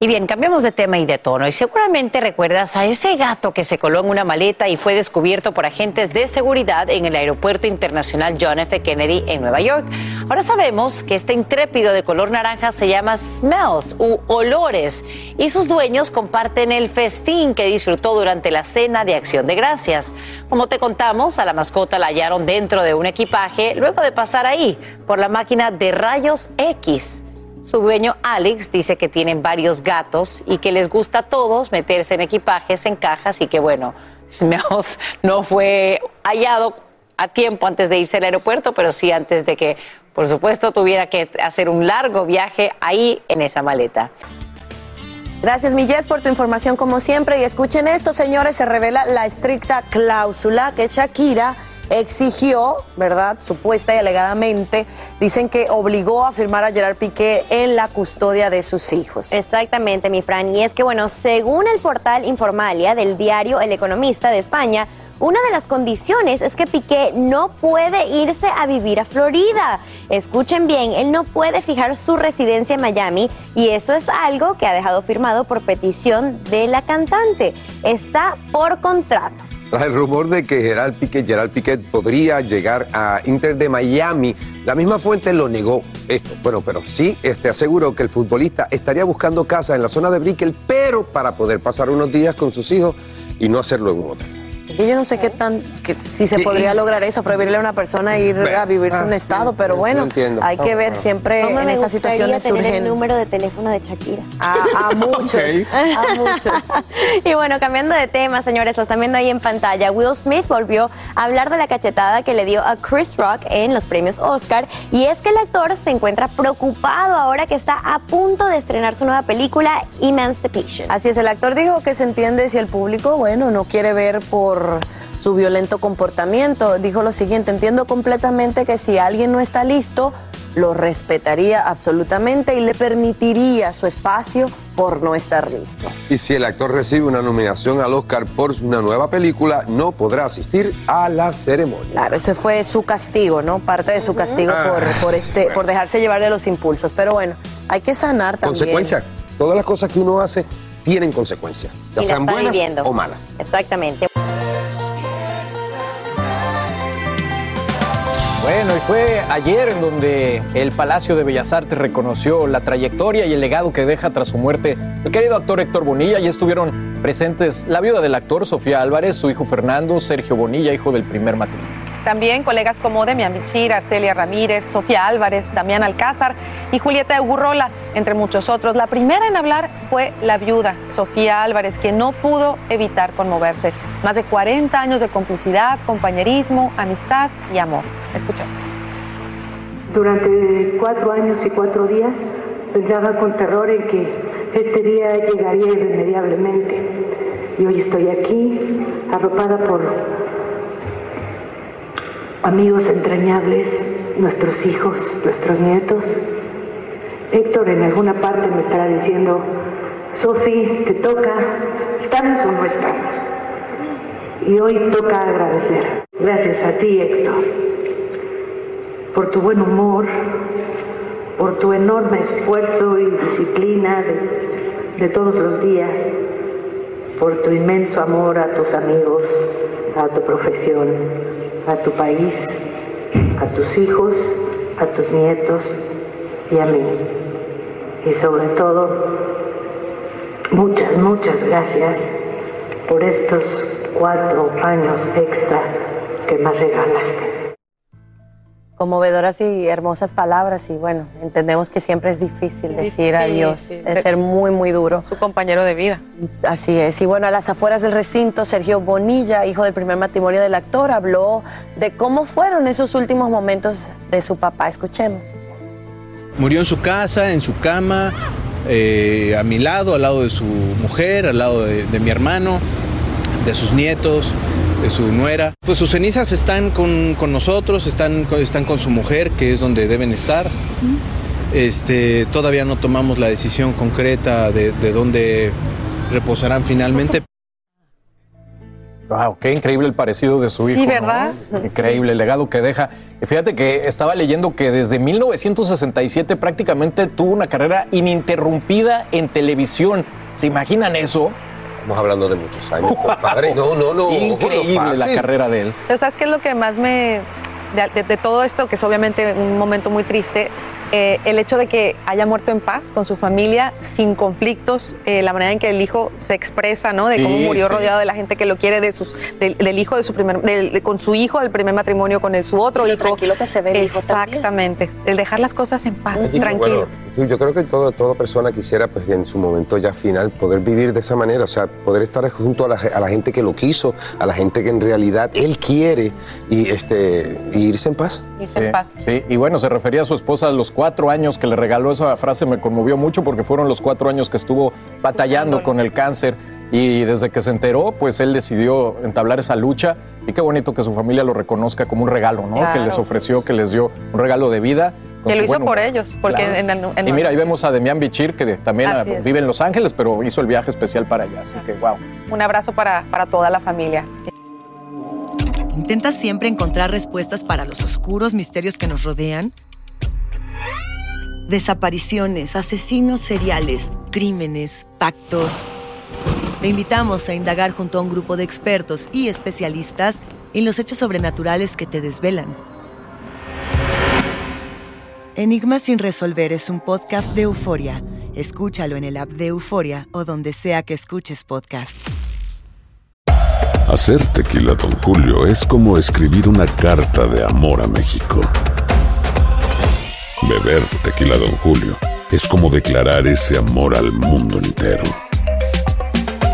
Speaker 1: Y bien, cambiamos de tema y de tono. Y seguramente recuerdas a ese gato que se coló en una maleta y fue descubierto por agentes de seguridad en el Aeropuerto Internacional John F. Kennedy en Nueva York. Ahora sabemos que este intrépido de color naranja se llama Smells u Olores y sus dueños comparten el festín que disfrutó durante la cena de Acción de Gracias. Como te contamos, a la mascota la hallaron dentro de un equipaje luego de pasar ahí por la máquina de rayos X. Su dueño Alex dice que tienen varios gatos y que les gusta a todos meterse en equipajes, en cajas y que bueno, Smells no fue hallado a tiempo antes de irse al aeropuerto, pero sí antes de que, por supuesto, tuviera que hacer un largo viaje ahí en esa maleta.
Speaker 2: Gracias, Millés, por tu información como siempre. Y escuchen esto, señores, se revela la estricta cláusula que Shakira exigió, ¿verdad? Supuesta y alegadamente, dicen que obligó a firmar a Gerard Piqué en la custodia de sus hijos.
Speaker 14: Exactamente, mi Fran. Y es que, bueno, según el portal Informalia del diario El Economista de España, una de las condiciones es que Piqué no puede irse a vivir a Florida. Escuchen bien, él no puede fijar su residencia en Miami y eso es algo que ha dejado firmado por petición de la cantante. Está por contrato.
Speaker 6: Tras el rumor de que Gerard Piqué, Gerard Piqué podría llegar a Inter de Miami, la misma fuente lo negó esto. Bueno, pero sí este, aseguró que el futbolista estaría buscando casa en la zona de Brickell, pero para poder pasar unos días con sus hijos y no hacerlo en un hotel.
Speaker 2: Que yo no sé qué tan, que, si se
Speaker 6: Sí.
Speaker 2: podría lograr eso, prohibirle a una persona ir a vivirse en un
Speaker 6: Ah,
Speaker 2: estado, pero bueno,
Speaker 6: entiendo.
Speaker 2: hay que ver
Speaker 6: Ah,
Speaker 2: siempre
Speaker 14: ¿Cómo
Speaker 2: en estas situaciones
Speaker 14: tener el
Speaker 2: surgen
Speaker 14: número de teléfono de Shakira?
Speaker 2: a, a muchos, a muchos.
Speaker 14: y bueno, cambiando de tema, señores, lo están viendo ahí en pantalla. Will Smith volvió a hablar de la cachetada que le dio a Chris Rock en los premios Oscar. Y es que el actor se encuentra preocupado ahora que está a punto de estrenar su nueva película Emancipation.
Speaker 2: Así es, el actor dijo que se entiende si el público, bueno, no quiere ver por su violento comportamiento. Dijo lo siguiente, entiendo completamente que si alguien no está listo, lo respetaría absolutamente y le permitiría su espacio por no estar listo.
Speaker 6: Y si el actor recibe una nominación al Oscar por una nueva película, no podrá asistir a la ceremonia.
Speaker 2: Claro, ese fue su castigo, ¿no? Parte de su castigo
Speaker 6: Ah,
Speaker 2: por, por, este,
Speaker 6: bueno.
Speaker 2: por dejarse llevar de los impulsos. Pero bueno, hay que sanar también.
Speaker 6: Consecuencias. Todas las cosas que uno hace tienen consecuencias, ya sean buenas
Speaker 14: viviendo.
Speaker 6: o malas.
Speaker 14: Exactamente.
Speaker 13: Bueno, y fue ayer en donde el Palacio de Bellas Artes reconoció la trayectoria y el legado que deja tras su muerte el querido actor Héctor Bonilla. Y estuvieron presentes la viuda del actor, Sofía Álvarez, su hijo Fernando, Sergio Bonilla, hijo del primer matrimonio.
Speaker 7: También colegas como Demian Bichir, Arcelia Ramírez, Sofía Álvarez, Damián Alcázar y Julieta Egurrola, entre muchos otros. La primera en hablar fue la viuda, Sofía Álvarez, quien no pudo evitar conmoverse. Más de 40 años de complicidad, compañerismo, amistad y amor. Escuchemos.
Speaker 26: Durante cuatro años y cuatro días pensaba con terror en que este día llegaría irremediablemente. Y hoy estoy aquí, arropada por amigos entrañables, nuestros hijos, nuestros nietos. Héctor en alguna parte me estará diciendo, Sofi, te toca, ¿estamos o no estamos? Y hoy toca agradecer. Gracias a ti, Héctor por tu buen humor, por tu enorme esfuerzo y disciplina de, de todos los días, por tu inmenso amor a tus amigos, a tu profesión, a tu país, a tus hijos, a tus nietos y a mí. Y sobre todo, muchas, muchas gracias por estos cuatro años extra que me regalaste.
Speaker 2: Conmovedoras y hermosas palabras y bueno, entendemos que siempre es difícil decir adiós, es ser muy, muy duro.
Speaker 7: Su compañero de vida.
Speaker 2: Así es. Y bueno, a las afueras del recinto, Sergio Bonilla, hijo del primer matrimonio del actor, habló de cómo fueron esos últimos momentos de su papá. Escuchemos.
Speaker 27: Murió en su casa, en su cama, eh, a mi lado, al lado de su mujer, al lado de, de mi hermano, de sus nietos, de su nuera. Pues sus cenizas están con, con nosotros, están, con- están con su mujer, que es donde deben estar. Este, todavía no tomamos la decisión concreta de, de dónde reposarán finalmente.
Speaker 13: Wow, qué increíble el parecido de su
Speaker 7: Sí,
Speaker 13: hijo. ¿no?
Speaker 7: ¿verdad?
Speaker 13: Increíble el legado que deja. Fíjate que estaba leyendo que desde 1967 prácticamente tuvo una carrera ininterrumpida en televisión. ¿Se imaginan eso?
Speaker 6: Estamos hablando de muchos años, compadre. No, no, no.
Speaker 13: Increíble
Speaker 6: ojo, no
Speaker 13: la carrera de él.
Speaker 7: Pero ¿sabes qué es lo que más me... De, de- de todo esto, que es obviamente un momento muy triste, eh, el hecho de que haya muerto en paz con su familia, sin conflictos, eh, la manera en que el hijo se expresa, ¿no? De Sí, cómo murió sí. rodeado de la gente que lo quiere, de sus, del, del hijo de su primer, del- de- con su hijo del primer matrimonio, con el, su otro hijo.
Speaker 2: tranquilo que se ve el hijo.
Speaker 7: Exactamente. El dejar las cosas en paz,
Speaker 6: Y
Speaker 7: tranquilo.
Speaker 6: bueno, yo creo que todo, toda persona quisiera, pues en su momento ya final, poder vivir de esa manera, o sea, poder estar junto a la, a la gente que lo quiso, a la gente que en realidad él quiere y, este, y irse en paz.
Speaker 7: Irse en paz.
Speaker 13: Sí, y bueno, se refería a su esposa a los cuatro años que le regaló esa frase, me conmovió mucho porque fueron los cuatro años que estuvo batallando con el cáncer y desde que se enteró, pues él decidió entablar esa lucha y qué bonito que su familia lo reconozca como un regalo, ¿no?
Speaker 7: Claro.
Speaker 13: Que les ofreció, que les dio un regalo de vida.
Speaker 7: Que lo hizo por ellos, porque
Speaker 13: Claro.
Speaker 7: en el- en
Speaker 13: Y mira, ahí vemos a Demian Bichir, que también ah, vive en Los Ángeles, pero hizo el viaje especial para allá, así que wow.
Speaker 7: Un abrazo para, para toda la familia.
Speaker 28: ¿Intentas siempre encontrar respuestas para los oscuros misterios que nos rodean? Desapariciones, asesinos seriales, crímenes, pactos. Te invitamos a indagar junto a un grupo de expertos y especialistas en los hechos sobrenaturales que te desvelan. Enigma sin resolver es un podcast de euforia. Escúchalo en el app de Euforia o donde sea que escuches podcast.
Speaker 29: Hacer tequila, Don Julio, es como escribir una carta de amor a México. Beber tequila, Don Julio, es como declarar ese amor al mundo entero.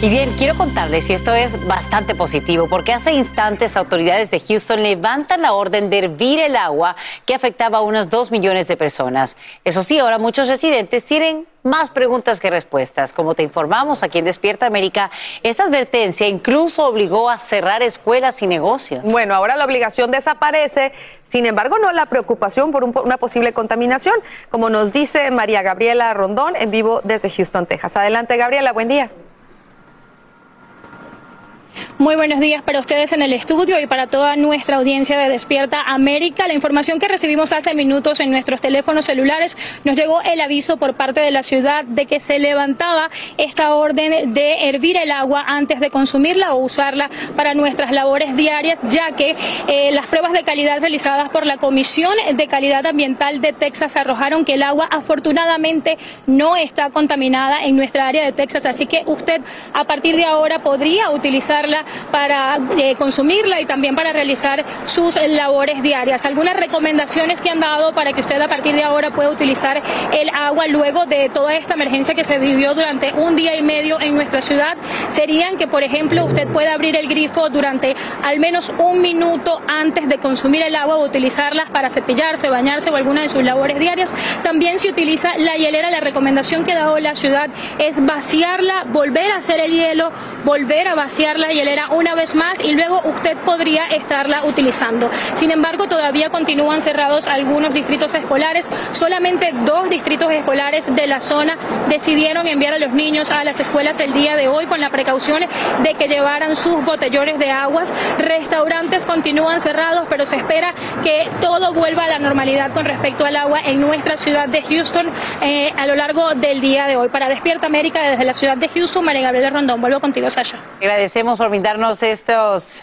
Speaker 1: Y bien, quiero contarles, y esto es bastante positivo, porque hace instantes autoridades de Houston levantan la orden de hervir el agua que afectaba a unos 2 millones de personas. Eso sí, ahora muchos residentes tienen más preguntas que respuestas. Como te informamos aquí en Despierta América, esta advertencia incluso obligó a cerrar escuelas y negocios.
Speaker 7: Bueno, ahora la obligación desaparece, sin embargo, no la preocupación por un- una posible contaminación, como nos dice María Gabriela Rondón en vivo desde Houston, Texas. Adelante, Gabriela, buen día.
Speaker 30: Muy buenos días para ustedes en el estudio y para toda nuestra audiencia de Despierta América. La información que recibimos hace minutos en nuestros teléfonos celulares nos llegó el aviso por parte de la ciudad de que se levantaba esta orden de hervir el agua antes de consumirla o usarla para nuestras labores diarias, ya que eh, las pruebas de calidad realizadas por la Comisión de Calidad Ambiental de Texas arrojaron que el agua afortunadamente no está contaminada en nuestra área de Texas, así que usted a partir de ahora podría utilizarla para eh, consumirla y también para realizar sus labores diarias. Algunas recomendaciones que han dado para que usted a partir de ahora pueda utilizar el agua luego de toda esta emergencia que se vivió durante un día y medio en nuestra ciudad serían que, por ejemplo, usted pueda abrir el grifo durante al menos un minuto antes de consumir el agua o utilizarlas para cepillarse, bañarse o alguna de sus labores diarias. También se utiliza la hielera. La recomendación que ha dado la ciudad es vaciarla, volver a hacer el hielo, volver a vaciar la hielera una vez más y luego usted podría estarla utilizando. Sin embargo, todavía continúan cerrados algunos distritos escolares. Solamente dos distritos escolares de la zona decidieron enviar a los niños a las escuelas el día de hoy con la precaución de que llevaran sus botellones de aguas. Restaurantes continúan cerrados, pero se espera que todo vuelva a la normalidad con respecto al agua en nuestra ciudad de Houston eh, a lo largo del día de hoy. Para Despierta América desde la ciudad de Houston, María Gabriela Rondón. Vuelvo contigo, Sasha.
Speaker 1: Brindarnos estos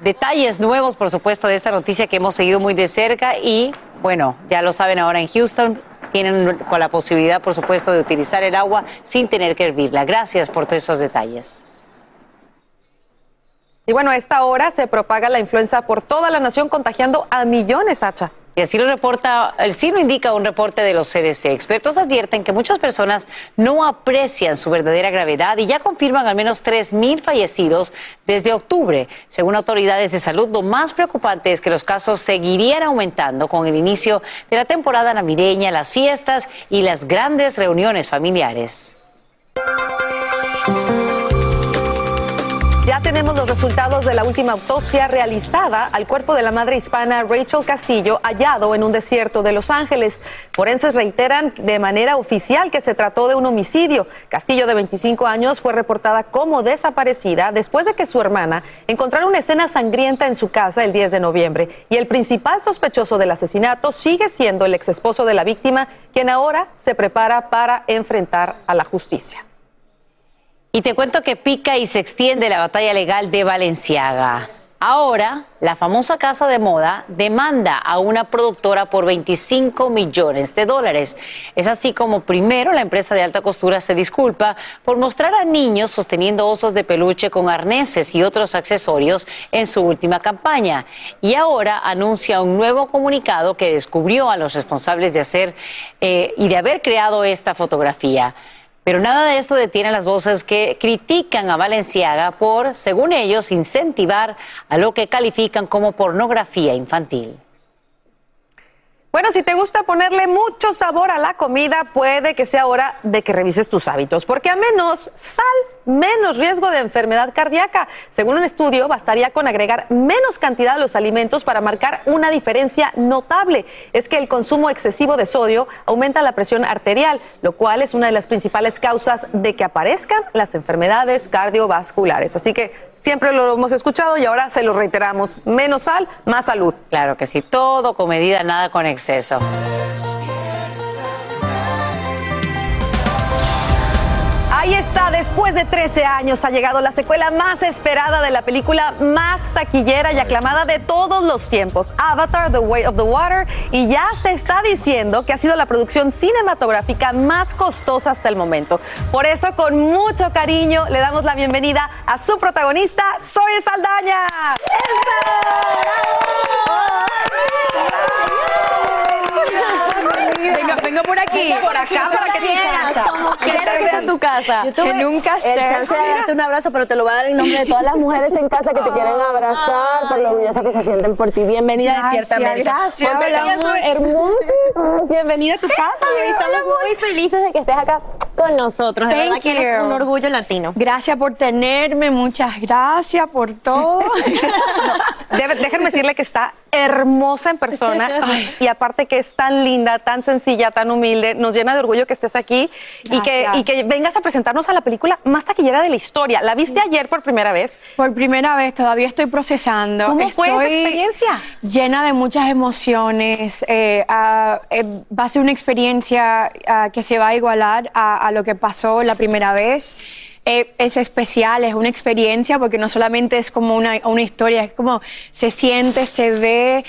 Speaker 1: detalles nuevos, por supuesto, de esta noticia que hemos seguido muy de cerca y, bueno, ya lo saben ahora en Houston. Tienen con la posibilidad, por supuesto, de utilizar el agua sin tener que hervirla. Gracias por todos esos detalles.
Speaker 7: Y bueno, a esta hora se propaga la influenza por toda la nación, contagiando a millones, Hacha.
Speaker 1: Y así lo reporta, sí lo indica un reporte de los CDC. Expertos advierten que muchas personas no aprecian su verdadera gravedad y ya confirman al menos 3.000 fallecidos desde octubre. Según autoridades de salud, lo más preocupante es que los casos seguirían aumentando con el inicio de la temporada navideña, las fiestas y las grandes reuniones familiares.
Speaker 7: Tenemos los resultados de la última autopsia realizada al cuerpo de la madre hispana Rachel Castillo hallado en un desierto de Los Ángeles. Forenses reiteran de manera oficial que se trató de un homicidio. Castillo, de 25 años, fue reportada como desaparecida después de que su hermana encontrara una escena sangrienta en su casa el 10 de noviembre. Y el principal sospechoso del asesinato sigue siendo el ex esposo de la víctima, quien ahora se prepara para enfrentar a la justicia.
Speaker 1: Y te cuento que pica y se extiende la batalla legal de Valenciaga. Ahora, la famosa casa de moda demanda a una productora por 25 millones de dólares. Es así como primero la empresa de alta costura se disculpa por mostrar a niños sosteniendo osos de peluche con arneses y otros accesorios en su última campaña. Y ahora anuncia un nuevo comunicado que descubrió a los responsables de hacer eh, y de haber creado esta fotografía. Pero nada de esto detiene las voces que critican a Valenciaga por, según ellos, incentivar a lo que califican como pornografía infantil.
Speaker 7: Bueno, si te gusta ponerle mucho sabor a la comida, puede que sea hora de que revises tus hábitos, porque a menos sal, menos riesgo de enfermedad cardíaca. Según un estudio, bastaría con agregar menos cantidad a los alimentos para marcar una diferencia notable. Es que el consumo excesivo de sodio aumenta la presión arterial, lo cual es una de las principales causas de que aparezcan las enfermedades cardiovasculares. Así que siempre lo hemos escuchado y ahora se lo reiteramos. Menos sal, más salud.
Speaker 1: Claro que sí, todo con medida, nada con exceso.
Speaker 7: Ahí está, después de 13 años ha llegado la secuela más esperada de la película más taquillera y aclamada de todos los tiempos, Avatar, The Way of the Water, y ya se está diciendo que ha sido la producción cinematográfica más costosa hasta el momento. Por eso, con mucho cariño, le damos la bienvenida a su protagonista, Zoe Saldaña.
Speaker 31: Venga, venga por aquí.
Speaker 7: Venga por acá para que
Speaker 31: quieras.
Speaker 7: Como quieras,
Speaker 31: ven a tu casa.
Speaker 2: Yo tuve
Speaker 31: que nunca
Speaker 2: el chance de darte un abrazo, pero te lo voy a dar en nombre de todas las mujeres en casa que te quieren abrazar por lo orgullosa que se sienten por ti. Bienvenida a Despierta América.
Speaker 31: gracias.
Speaker 2: Ponte la hermosa.
Speaker 31: Bienvenida a tu casa.
Speaker 14: Estamos muy felices de que estés acá con nosotros. De
Speaker 31: Thank
Speaker 14: verdad que eres un orgullo latino.
Speaker 31: Gracias por tenerme, muchas gracias por todo.
Speaker 7: Déjenme decirle que está hermosa en persona y aparte que es tan linda, tan sencilla, tan humilde, nos llena de orgullo que estés aquí y que,
Speaker 31: Gracias.
Speaker 7: y que vengas a presentarnos a la película más taquillera de la historia. ¿La viste ayer por primera vez?
Speaker 31: Por primera vez, todavía estoy procesando.
Speaker 7: ¿Cómo fue esa
Speaker 31: Estoy
Speaker 7: experiencia?
Speaker 31: Llena de muchas emociones. eh, ah, eh, va a ser una experiencia ah, que se va a igualar a, a lo que pasó la primera vez. Eh, es especial, es una experiencia porque no solamente es como una, una historia, es como se siente, se ve.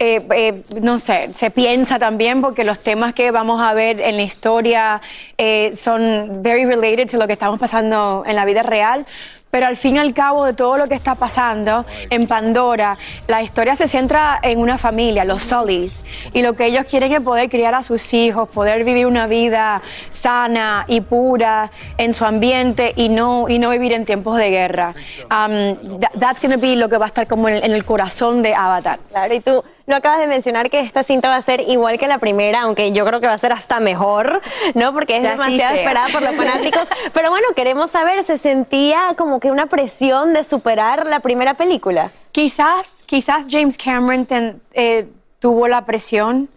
Speaker 31: eh, eh, no sé, se piensa también porque los temas que vamos a ver en la historia eh, son very related to lo que estamos pasando en la vida real. Pero al fin y al cabo de todo lo que está pasando en Pandora, la historia se centra en una familia, los Sullys, y lo que ellos quieren es poder criar a sus hijos, poder vivir una vida sana y pura en su ambiente y no, y no vivir en tiempos de guerra. Um, tha- that's going to be lo que va a estar como en, en el corazón de Avatar.
Speaker 14: Claro, y tú no acabas de mencionar que esta cinta va a ser igual que la primera, aunque yo creo que va a ser hasta mejor, ¿no? Porque es
Speaker 31: así
Speaker 14: demasiado esperada por los fanáticos. Pero bueno, queremos saber, ¿se sentía como que una presión de superar la primera película?
Speaker 31: Quizás, quizás James Cameron ten- eh, tuvo la presión,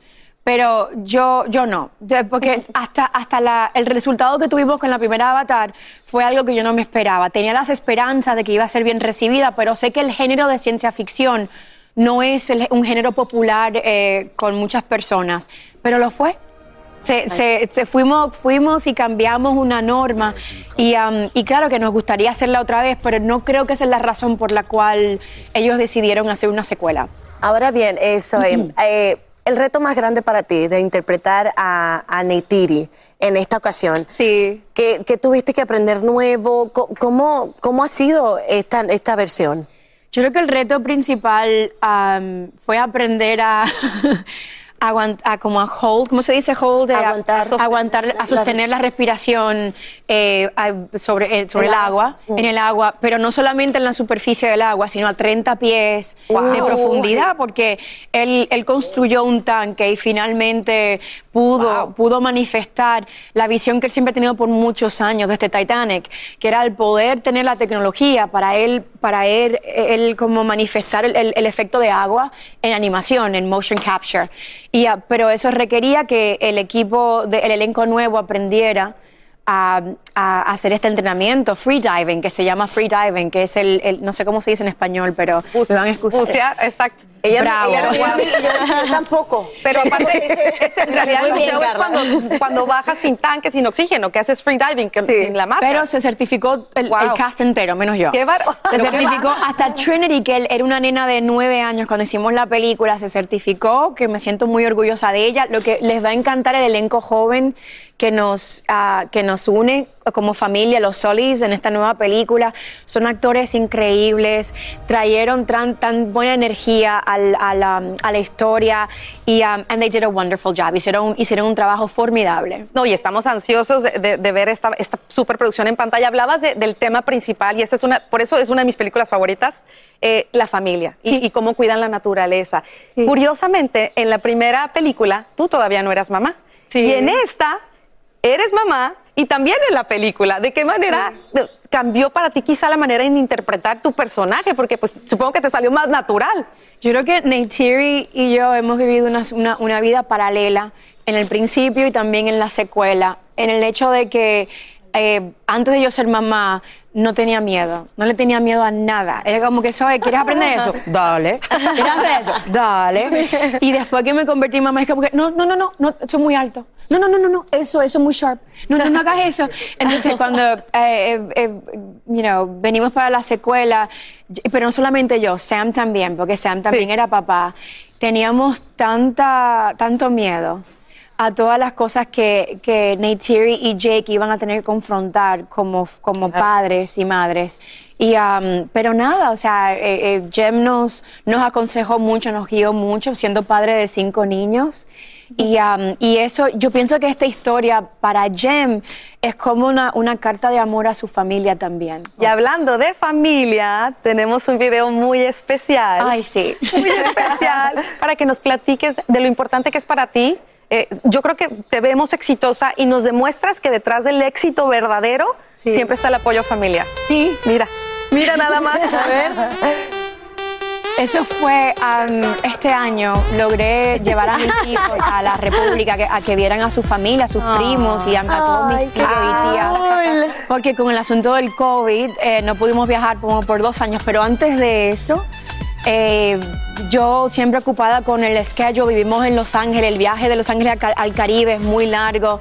Speaker 31: pero yo, yo no. Porque hasta, hasta la- el resultado que tuvimos con la primera Avatar fue algo que yo no me esperaba. Tenía las esperanzas de que iba a ser bien recibida, pero sé que el género de ciencia ficción no es un género popular eh, con muchas personas, pero lo fue. Se, se- se fuimos, fuimos y cambiamos una norma y, am, y claro que nos gustaría hacerla otra vez, pero no creo que esa es la razón por la cual ellos decidieron hacer una secuela.
Speaker 2: Ahora bien, eso, eh, eh, el reto más grande para ti de interpretar a, a Neytiri en esta ocasión.
Speaker 31: Sí.
Speaker 2: ¿Qué, tuviste que aprender nuevo? ¿Cómo, cómo ha sido esta, esta versión?
Speaker 31: Yo creo que el reto principal fue aprender a, a como a hold, ¿cómo se dice hold? A-
Speaker 2: Aguantar.
Speaker 31: A, aguantar, a sostener la respiración eh, a- sobre, eh, sobre
Speaker 2: El
Speaker 31: el
Speaker 2: agua.
Speaker 31: agua, en el agua, pero no solamente en la superficie del agua, sino a 30 pies de profundidad, porque él, él construyó un tanque y finalmente pudo, pudo manifestar la visión que él siempre ha tenido por muchos años de este Titanic, que era el poder tener la tecnología para él, para él, él como manifestar el, el- el efecto de agua en animación, en motion capture. Y, ah, pero eso requería que el equipo, de- el elenco nuevo aprendiera a, a hacer este entrenamiento, free diving, que se llama free diving, que es el, el- no sé cómo se dice en español, pero me van a excusar.
Speaker 7: Bucear, exacto.
Speaker 2: Ella,
Speaker 31: Bravo.
Speaker 2: ella no sabe, yo, yo tampoco.
Speaker 7: Pero aparte, en realidad
Speaker 14: Muy
Speaker 7: el
Speaker 14: bien,
Speaker 7: es cuando, cuando bajas sin tanque, sin oxígeno, que haces free diving, que sin la máscara.
Speaker 31: Pero se certificó el,
Speaker 7: Wow.
Speaker 31: el cast entero, menos yo.
Speaker 7: Qué bar-
Speaker 31: Se certificó hasta Trinity, que él era una nena de nueve años cuando hicimos la película, se certificó, que me siento muy orgullosa de ella. Lo que les va a encantar el elenco joven que nos, ah, que nos une como familia, los Solis, en esta nueva película. Son actores increíbles, trajeron tan, tan buena energía al- a, la, a la historia y um, and they did a wonderful job. Hicieron, hicieron un trabajo formidable.
Speaker 7: No, y estamos ansiosos de, de- ver esta, esta superproducción en pantalla. Hablabas de- del tema principal y esa es una, por eso es una de mis películas favoritas, eh, la familia y- y, cómo cuidan la naturaleza. Curiosamente, en la primera película tú todavía no eras mamá. Y en esta eres mamá y también en la película. ¿De qué manera cambió para ti quizá la manera en interpretar tu personaje? Porque pues supongo que te salió más natural.
Speaker 31: Yo creo que Neytiri y yo hemos vivido una, una- una vida paralela en el principio y también en la secuela, en el hecho de que eh, antes de yo ser mamá no tenía miedo, no le tenía miedo a nada. Era como que, soy, ¿quieres aprender eso? Dale. ¿Quieres hacer eso? Dale. Y después que me convertí en mamá, es como que, no, no, no, no, no eso es muy alto. No, no, no, no, no, eso, eso es muy sharp. No, no, no hagas eso. Entonces, cuando, eh, eh, eh, you know, venimos para la secuela, pero no solamente yo, Sam también, porque Sam también era papá, teníamos tanta, tanto miedo a todas las cosas que, que Neytiri y Jake iban a tener que confrontar como, como padres y madres. Y, um, pero nada, o sea, eh, eh, Jem nos, nos aconsejó mucho, nos guió mucho, siendo padre de cinco niños. Y, um, y eso, yo pienso que esta historia para Jem es como una, una carta de amor a su familia también.
Speaker 7: Y hablando de familia, tenemos un video muy especial.
Speaker 31: Ay, sí.
Speaker 7: Muy especial para que nos platiques de lo importante que es para ti. Eh, yo creo que te vemos exitosa y nos demuestras que detrás del éxito verdadero siempre está el apoyo familiar.
Speaker 31: Sí.
Speaker 7: Mira, mira nada más. A ver.
Speaker 31: Eso fue um, este año. Logré llevar a mis hijos a la República que- a que vieran a su familia, a sus primos y a, a todos mis tíos y tías. Porque con el asunto del COVID eh, no pudimos viajar como por dos años, pero antes de eso. Eh, yo siempre ocupada con el schedule, vivimos en Los Ángeles, el viaje de Los Ángeles al, Ca- al Caribe es muy largo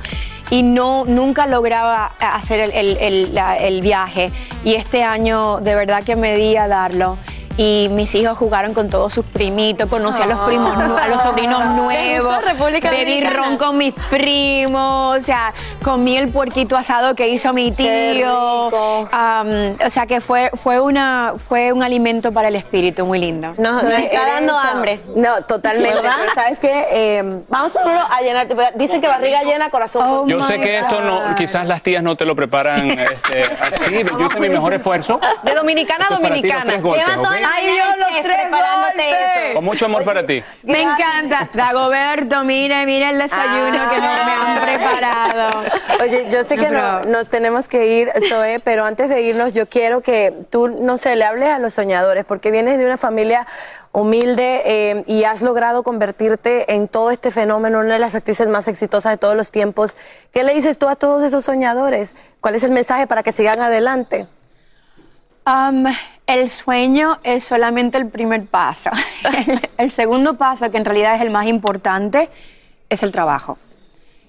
Speaker 31: y no, nunca lograba hacer el, el- el- la- el viaje. Y este año de verdad que me di a darlo. Y mis hijos jugaron con todos sus primitos, conocí a los primos, a los sobrinos nuevos,
Speaker 14: República
Speaker 31: bebí ron con mis primos, o sea, comí el puerquito asado que hizo mi tío.
Speaker 2: rico.
Speaker 31: Am, o sea que fue, fue, una, fue un alimento para el espíritu muy lindo.
Speaker 14: Nos, nos está dando hambre.
Speaker 2: No, totalmente. ¿sabes qué? Eh, vamos solo a llenar. Dicen que barriga llena, corazón.
Speaker 31: Oh
Speaker 32: Yo sé que esto no, quizás las tías no te lo preparan este, así, pero yo hice mi mejor esfuerzo.
Speaker 7: De dominicana a dominicana.
Speaker 32: golpes,
Speaker 14: Llevan toda
Speaker 32: ¿ok?
Speaker 14: la
Speaker 31: Ay, yo los tres
Speaker 14: preparándote
Speaker 31: golpes.
Speaker 14: eso.
Speaker 32: Con mucho amor para ti.
Speaker 31: Me encanta. Dagoberto, mire, mire el desayuno que nos me han preparado.
Speaker 2: Oye, yo sé
Speaker 31: No,
Speaker 2: que no- nos tenemos que ir, Zoe, pero antes de irnos, yo quiero que tú, no sé, le hables a los soñadores, porque vienes de una familia humilde eh, y has logrado convertirte en todo este fenómeno, una de las actrices más exitosas de todos los tiempos. ¿Qué le dices tú a todos esos soñadores? ¿Cuál es el mensaje para que sigan adelante?
Speaker 31: Um, el sueño es solamente el primer paso. El, el segundo paso, que en realidad es el más importante, es el trabajo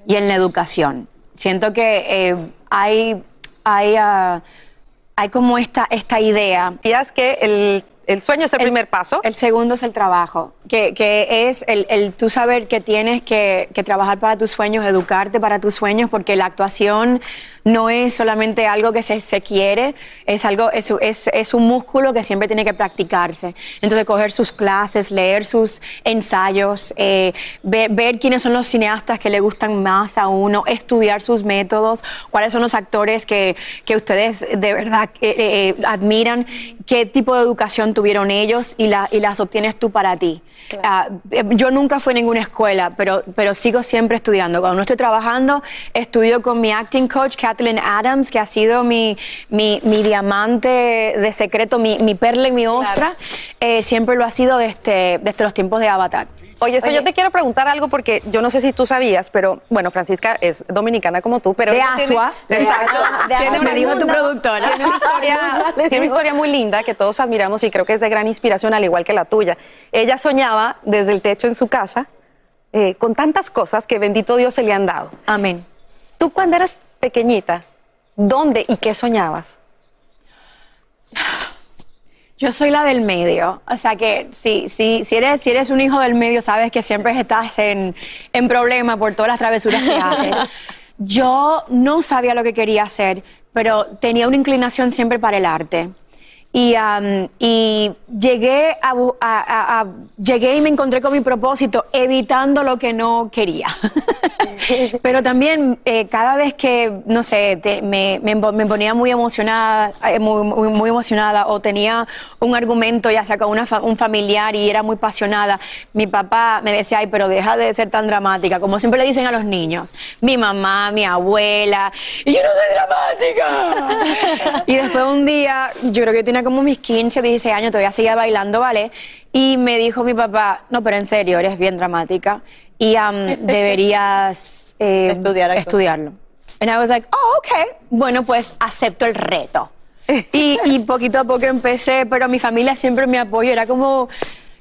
Speaker 31: y en la educación. Siento que eh, hay, hay, ah, hay como esta, esta idea.
Speaker 7: Decías que el, el sueño es el, primer paso.
Speaker 31: El segundo es el trabajo, que, que es el, el tú saber que tienes que, que trabajar para tus sueños, educarte para tus sueños, porque la actuación no es solamente algo que se, se quiere, es algo, es, es, es un músculo que siempre tiene que practicarse. Entonces, coger sus clases, leer sus ensayos, eh, ver, ver quiénes son los cineastas que le gustan más a uno, estudiar sus métodos, cuáles son los actores que, que ustedes de verdad eh, eh, admiran, qué tipo de educación tuvieron ellos y, la, y las obtienes tú para ti. Ah, yo nunca fui a ninguna escuela, pero, pero sigo siempre estudiando. Cuando no estoy trabajando, estudio con mi acting coach, Adams, que ha sido mi, mi, mi diamante de secreto, mi, mi perla y mi ostra. Eh, siempre lo ha sido desde, desde los tiempos de Avatar.
Speaker 7: Oye, so yo te quiero preguntar algo porque yo no sé si tú sabías, pero bueno, Francisca es dominicana como tú, pero
Speaker 31: De
Speaker 7: ella tiene-
Speaker 31: Asua. De. Asua. De Asua. Me dijo tu productora.
Speaker 7: Tiene una, historia, tiene una historia muy linda que todos admiramos y creo que es de gran inspiración, al igual que la tuya. Ella soñaba desde el techo en su casa eh, con tantas cosas que bendito Dios se le han dado.
Speaker 31: Amén.
Speaker 7: Tú cuando eras pequeñita, ¿dónde y qué soñabas?
Speaker 31: Yo soy la del medio, o sea que si, si, si, eres, si eres un hijo del medio, sabes que siempre estás en, en problema por todas las travesuras que haces. Yo no sabía lo que quería hacer, pero tenía una inclinación siempre para el arte. Y, y llegué, a, bu- a- a- a- llegué y me encontré con mi propósito, evitando lo que no quería. Pero también eh, cada vez que, no sé, te- me, me, me ponía muy emocionada, eh, muy, muy- muy emocionada o tenía un argumento ya sea con una fa- un familiar y era muy apasionada, mi papá me decía, ay, pero deja de ser tan dramática, como siempre le dicen a los niños. Mi mamá, mi abuela, y yo no soy dramática. y después un día, yo creo que yo tenía como mis 15 o 16 años, todavía seguía bailando ballet, y me dijo mi papá, no, pero en serio, eres bien dramática y am, deberías eh, estudiarlo. And I was like, oh, ok, bueno, pues acepto el reto. Y, y poquito a poco empecé, pero mi familia siempre me apoyó, era como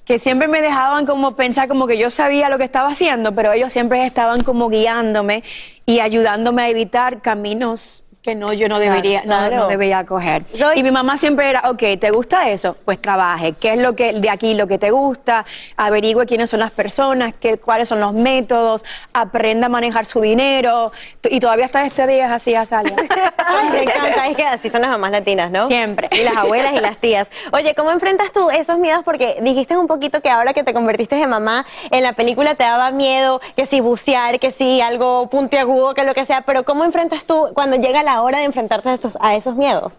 Speaker 31: que siempre me dejaban como pensar como que yo sabía lo que estaba haciendo, pero ellos siempre estaban como guiándome y ayudándome a evitar caminos que no yo no debería no-
Speaker 14: claro.
Speaker 31: no, debería coger. Y mi mamá siempre era, ok, ¿te gusta eso? Pues trabaje. ¿Qué es lo que de aquí lo que te gusta? Averigüe quiénes son las personas, qué, cuáles son los métodos, aprenda a manejar su dinero. Y todavía hasta este día es así, Azalia.
Speaker 14: Ay, me encanta, es que así son las mamás latinas, ¿no?
Speaker 31: Siempre.
Speaker 14: Y las abuelas y las tías. Oye, ¿cómo enfrentas tú esos miedos? Porque dijiste un poquito que ahora que te convertiste en mamá, en la película te daba miedo que si bucear, que si algo puntiagudo, que lo que sea, pero ¿cómo enfrentas tú cuando llega la hora de enfrentarte a, estos, a esos miedos?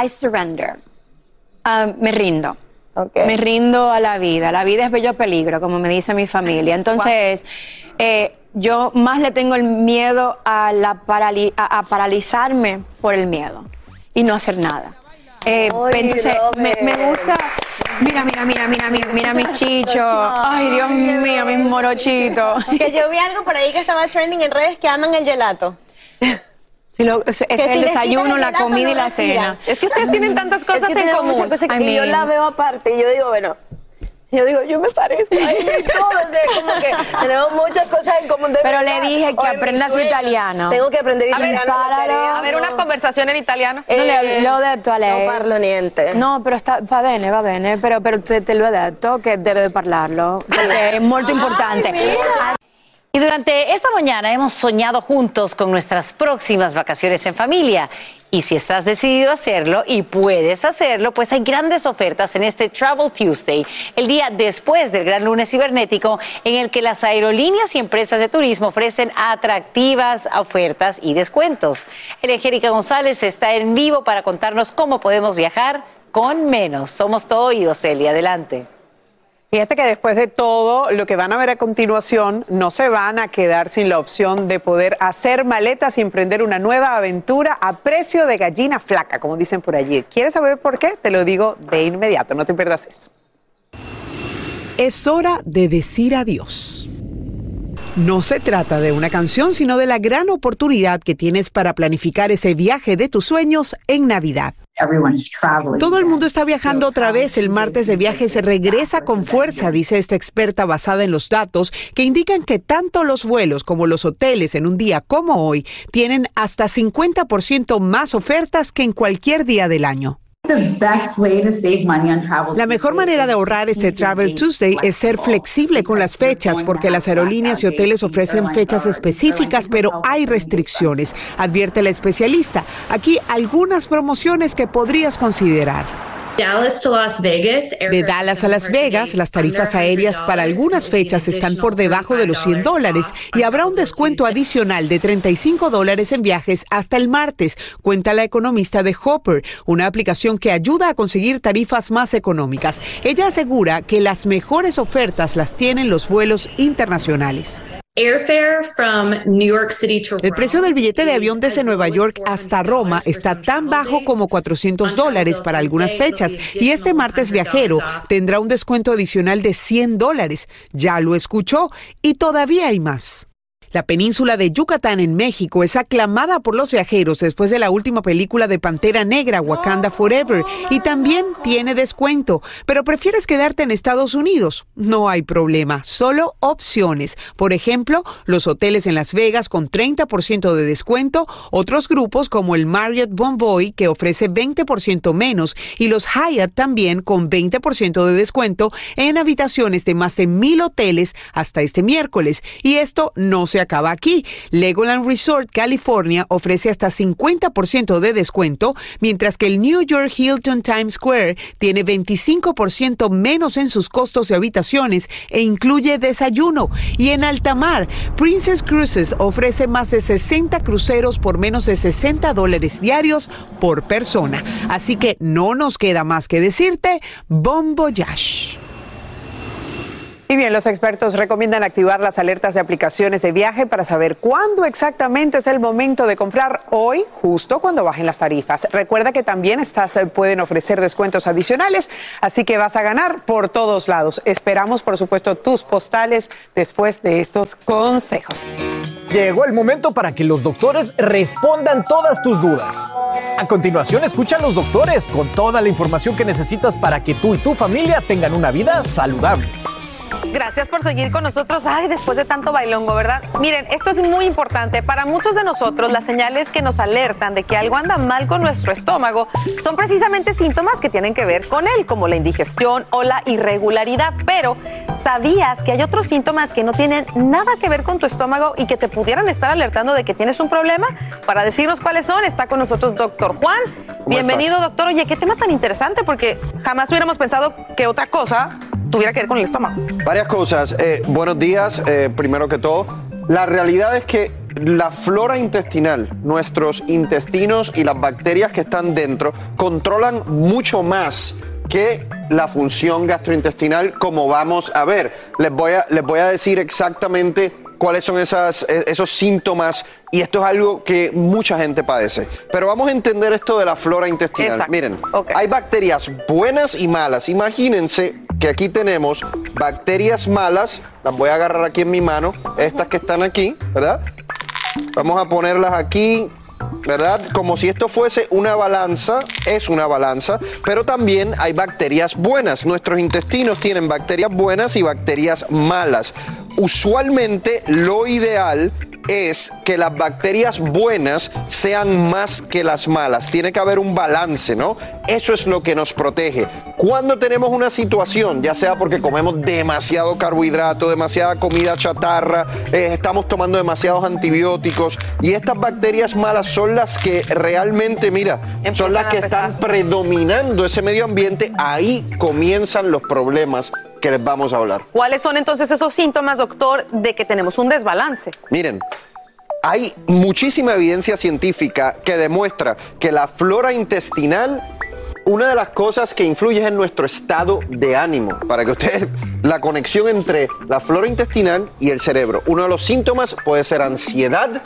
Speaker 31: I surrender. Ah, me rindo. Me rindo a la vida. La vida es bello peligro, como me dice mi familia. Entonces, eh, yo más le tengo el miedo a, la parali- a, a paralizarme por el miedo y no hacer nada. Eh, entonces, me, me gusta. Mira, mira, mira, mira, mira, mira mi chicho. Ay, Dios mío, mis morochitos.
Speaker 14: Que yo vi algo por ahí que estaba trending en redes que aman el gelato.
Speaker 31: Si lo- es es
Speaker 14: si
Speaker 31: el desayuno, la comida y
Speaker 14: no
Speaker 31: la cena.
Speaker 7: Es que ustedes tienen tantas cosas
Speaker 2: Es que
Speaker 7: en común.
Speaker 2: muchas cosas
Speaker 31: I
Speaker 2: que yo
Speaker 31: mean-
Speaker 2: la veo aparte y yo digo, bueno, yo digo, yo me parezco a ella y todo, o sea, como que tenemos muchas cosas en común. de
Speaker 31: Pero le
Speaker 2: verdad.
Speaker 31: dije que aprenda su italiano.
Speaker 2: Tengo que aprender
Speaker 7: A ver,
Speaker 2: italiano. la tarea,
Speaker 7: a ver, una
Speaker 2: no.
Speaker 7: conversación en italiano.
Speaker 31: Non le-
Speaker 2: Eh,
Speaker 31: l'ho detto a lei.
Speaker 2: non parlo niente.
Speaker 31: No, però sta- va bene, va bene, però, però te, te lo he detto che deve parlarlo, perché è molto importante.
Speaker 1: Y durante esta mañana hemos soñado juntos con nuestras próximas vacaciones en familia. Y si estás decidido a hacerlo y puedes hacerlo, pues hay grandes ofertas en este Travel Tuesday, el día después del Gran Lunes Cibernético, en el que las aerolíneas y empresas de turismo ofrecen atractivas ofertas y descuentos. Angélica González está en vivo para contarnos cómo podemos viajar con menos. Somos todo oídos, Celia. Adelante.
Speaker 33: Fíjate que después de todo lo que van a ver a continuación, no se van a quedar sin la opción de poder hacer maletas y emprender una nueva aventura a precio de gallina flaca, como dicen por allí. ¿Quieres saber por qué? Te lo digo de inmediato, no te pierdas esto. Es hora de decir adiós. No se trata de una canción, sino de la gran oportunidad que tienes para planificar ese viaje de tus sueños en Navidad. Todo el mundo está viajando otra vez. El martes de viajes se regresa con fuerza, dice esta experta basada en los datos que indican que tanto los vuelos como los hoteles en un día como hoy tienen hasta 50% más ofertas que en cualquier día del año.
Speaker 34: La mejor manera de ahorrar este Travel Tuesday es ser flexible con las fechas porque las aerolíneas y hoteles ofrecen fechas específicas, pero hay restricciones, advierte la especialista. Aquí algunas promociones que podrías considerar. De Dallas a Las Vegas, las tarifas aéreas para algunas fechas están por debajo de los 100 dólares y habrá un descuento adicional de 35 dólares en viajes hasta el martes, cuenta la economista de Hopper, una aplicación que ayuda a conseguir tarifas más económicas. Ella asegura que las mejores ofertas las tienen los vuelos internacionales. El precio del billete de avión desde Nueva York hasta Roma está tan bajo como 400 dólares para algunas fechas y este martes viajero tendrá un descuento adicional de 100 dólares. Ya lo escuchó y todavía hay más. La península de Yucatán en México es aclamada por los viajeros después de la última película de Pantera Negra, Wakanda Forever, y también tiene descuento. Pero prefieres quedarte en Estados Unidos? No hay problema, solo opciones. Por ejemplo, los hoteles en Las Vegas con 30% de descuento, otros grupos como el Marriott Bonvoy que ofrece 20% menos y los Hyatt también con 20% de descuento en habitaciones de más de mil hoteles hasta este miércoles. Y esto no se acaba aquí. Legoland Resort California ofrece hasta 50% de descuento, mientras que el New York Hilton Times Square tiene 25% menos en sus costos de habitaciones e incluye desayuno. Y en Altamar, Princess Cruises ofrece más de 60 cruceros por menos de 60 dólares diarios por persona. Así que no nos queda más que decirte, bon.
Speaker 33: Y bien, los expertos recomiendan activar las alertas de aplicaciones de viaje para saber cuándo exactamente es el momento de comprar hoy, justo cuando bajen las tarifas. Recuerda que también estas eh, pueden ofrecer descuentos adicionales, así que vas a ganar por todos lados. Esperamos, por supuesto, tus postales después de estos consejos.
Speaker 13: Llegó el momento para que los doctores respondan todas tus dudas. A continuación, escucha a los doctores con toda la información que necesitas para que tú y tu familia tengan una vida saludable.
Speaker 7: Gracias por seguir con nosotros. Ay, después de tanto bailongo, ¿verdad? Miren, esto es muy importante. Para muchos de nosotros, las señales que nos alertan de que algo anda mal con nuestro estómago son precisamente síntomas que tienen que ver con él, como la indigestión o la irregularidad. Pero, ¿sabías que hay otros síntomas que no tienen nada que ver con tu estómago y que te pudieran estar alertando de que tienes un problema? Para decirnos cuáles son, está con nosotros doctor Juan. Bienvenido, doctor. Oye, qué tema tan interesante, porque jamás hubiéramos pensado que otra cosa tuviera que ver con el estómago.
Speaker 35: Varias cosas. Eh, buenos días, eh, primero que todo. La realidad es que la flora intestinal, nuestros intestinos y las bacterias que están dentro, controlan mucho más que la función gastrointestinal, como vamos a ver. Les voy a, les voy a decir exactamente cuáles son esas, e, esos síntomas y esto es algo que mucha gente padece. Pero vamos a entender esto de la flora intestinal.
Speaker 7: Exacto.
Speaker 35: Miren, hay bacterias buenas y malas. Imagínense que aquí tenemos bacterias malas, las voy a agarrar aquí en mi mano, estas que están aquí, ¿verdad? Vamos a ponerlas aquí, ¿verdad? Como si esto fuese una balanza, es una balanza, pero también hay bacterias buenas. Nuestros intestinos tienen bacterias buenas y bacterias malas. Usualmente lo ideal es que las bacterias buenas sean más que las malas. Tiene que haber un balance, ¿no? Eso es lo que nos protege. Cuando tenemos una situación, ya sea porque comemos demasiado carbohidrato, demasiada comida chatarra, eh, estamos tomando demasiados antibióticos y estas bacterias malas son las que realmente, mira, son las que están predominando ese medio ambiente, ahí comienzan los problemas que les vamos a hablar.
Speaker 7: ¿Cuáles son entonces esos síntomas, doctor, de que tenemos un desbalance?
Speaker 35: Miren, hay muchísima evidencia científica que demuestra que la flora intestinal, una de las cosas que influye es en nuestro estado de ánimo. Para que ustedes, la conexión entre la flora intestinal y el cerebro. Uno de los síntomas puede ser ansiedad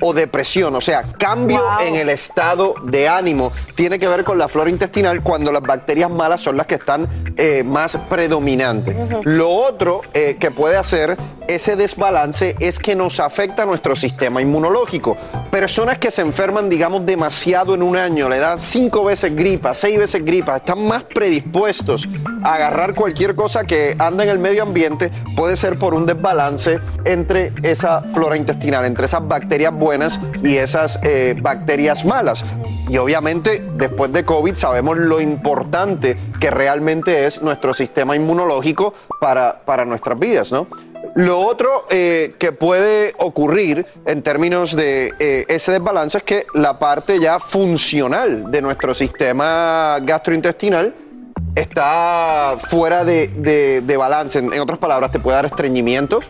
Speaker 35: o depresión, o sea, cambio en el estado de ánimo. Tiene que ver con la flora intestinal cuando las bacterias malas son las que están eh, más predominantes. Lo otro eh, que puede hacer ese desbalance es que nos afecta nuestro sistema inmunológico. Personas que se enferman, digamos, demasiado en un año, le dan cinco veces gripa, seis veces gripa, están más predispuestos a agarrar cualquier cosa que anda en el medio ambiente, puede ser por un desbalance entre esa flora intestinal, entre esas bacterias buenas y esas eh, bacterias malas. y obviamente después de COVID sabemos lo importante que realmente es nuestro sistema inmunológico para, para nuestras vidas, ¿no? Lo otro eh, que puede ocurrir en términos de eh, ese desbalance es que la parte ya funcional de nuestro sistema gastrointestinal está fuera de, de- balance. En otras palabras, te puede dar estreñimiento,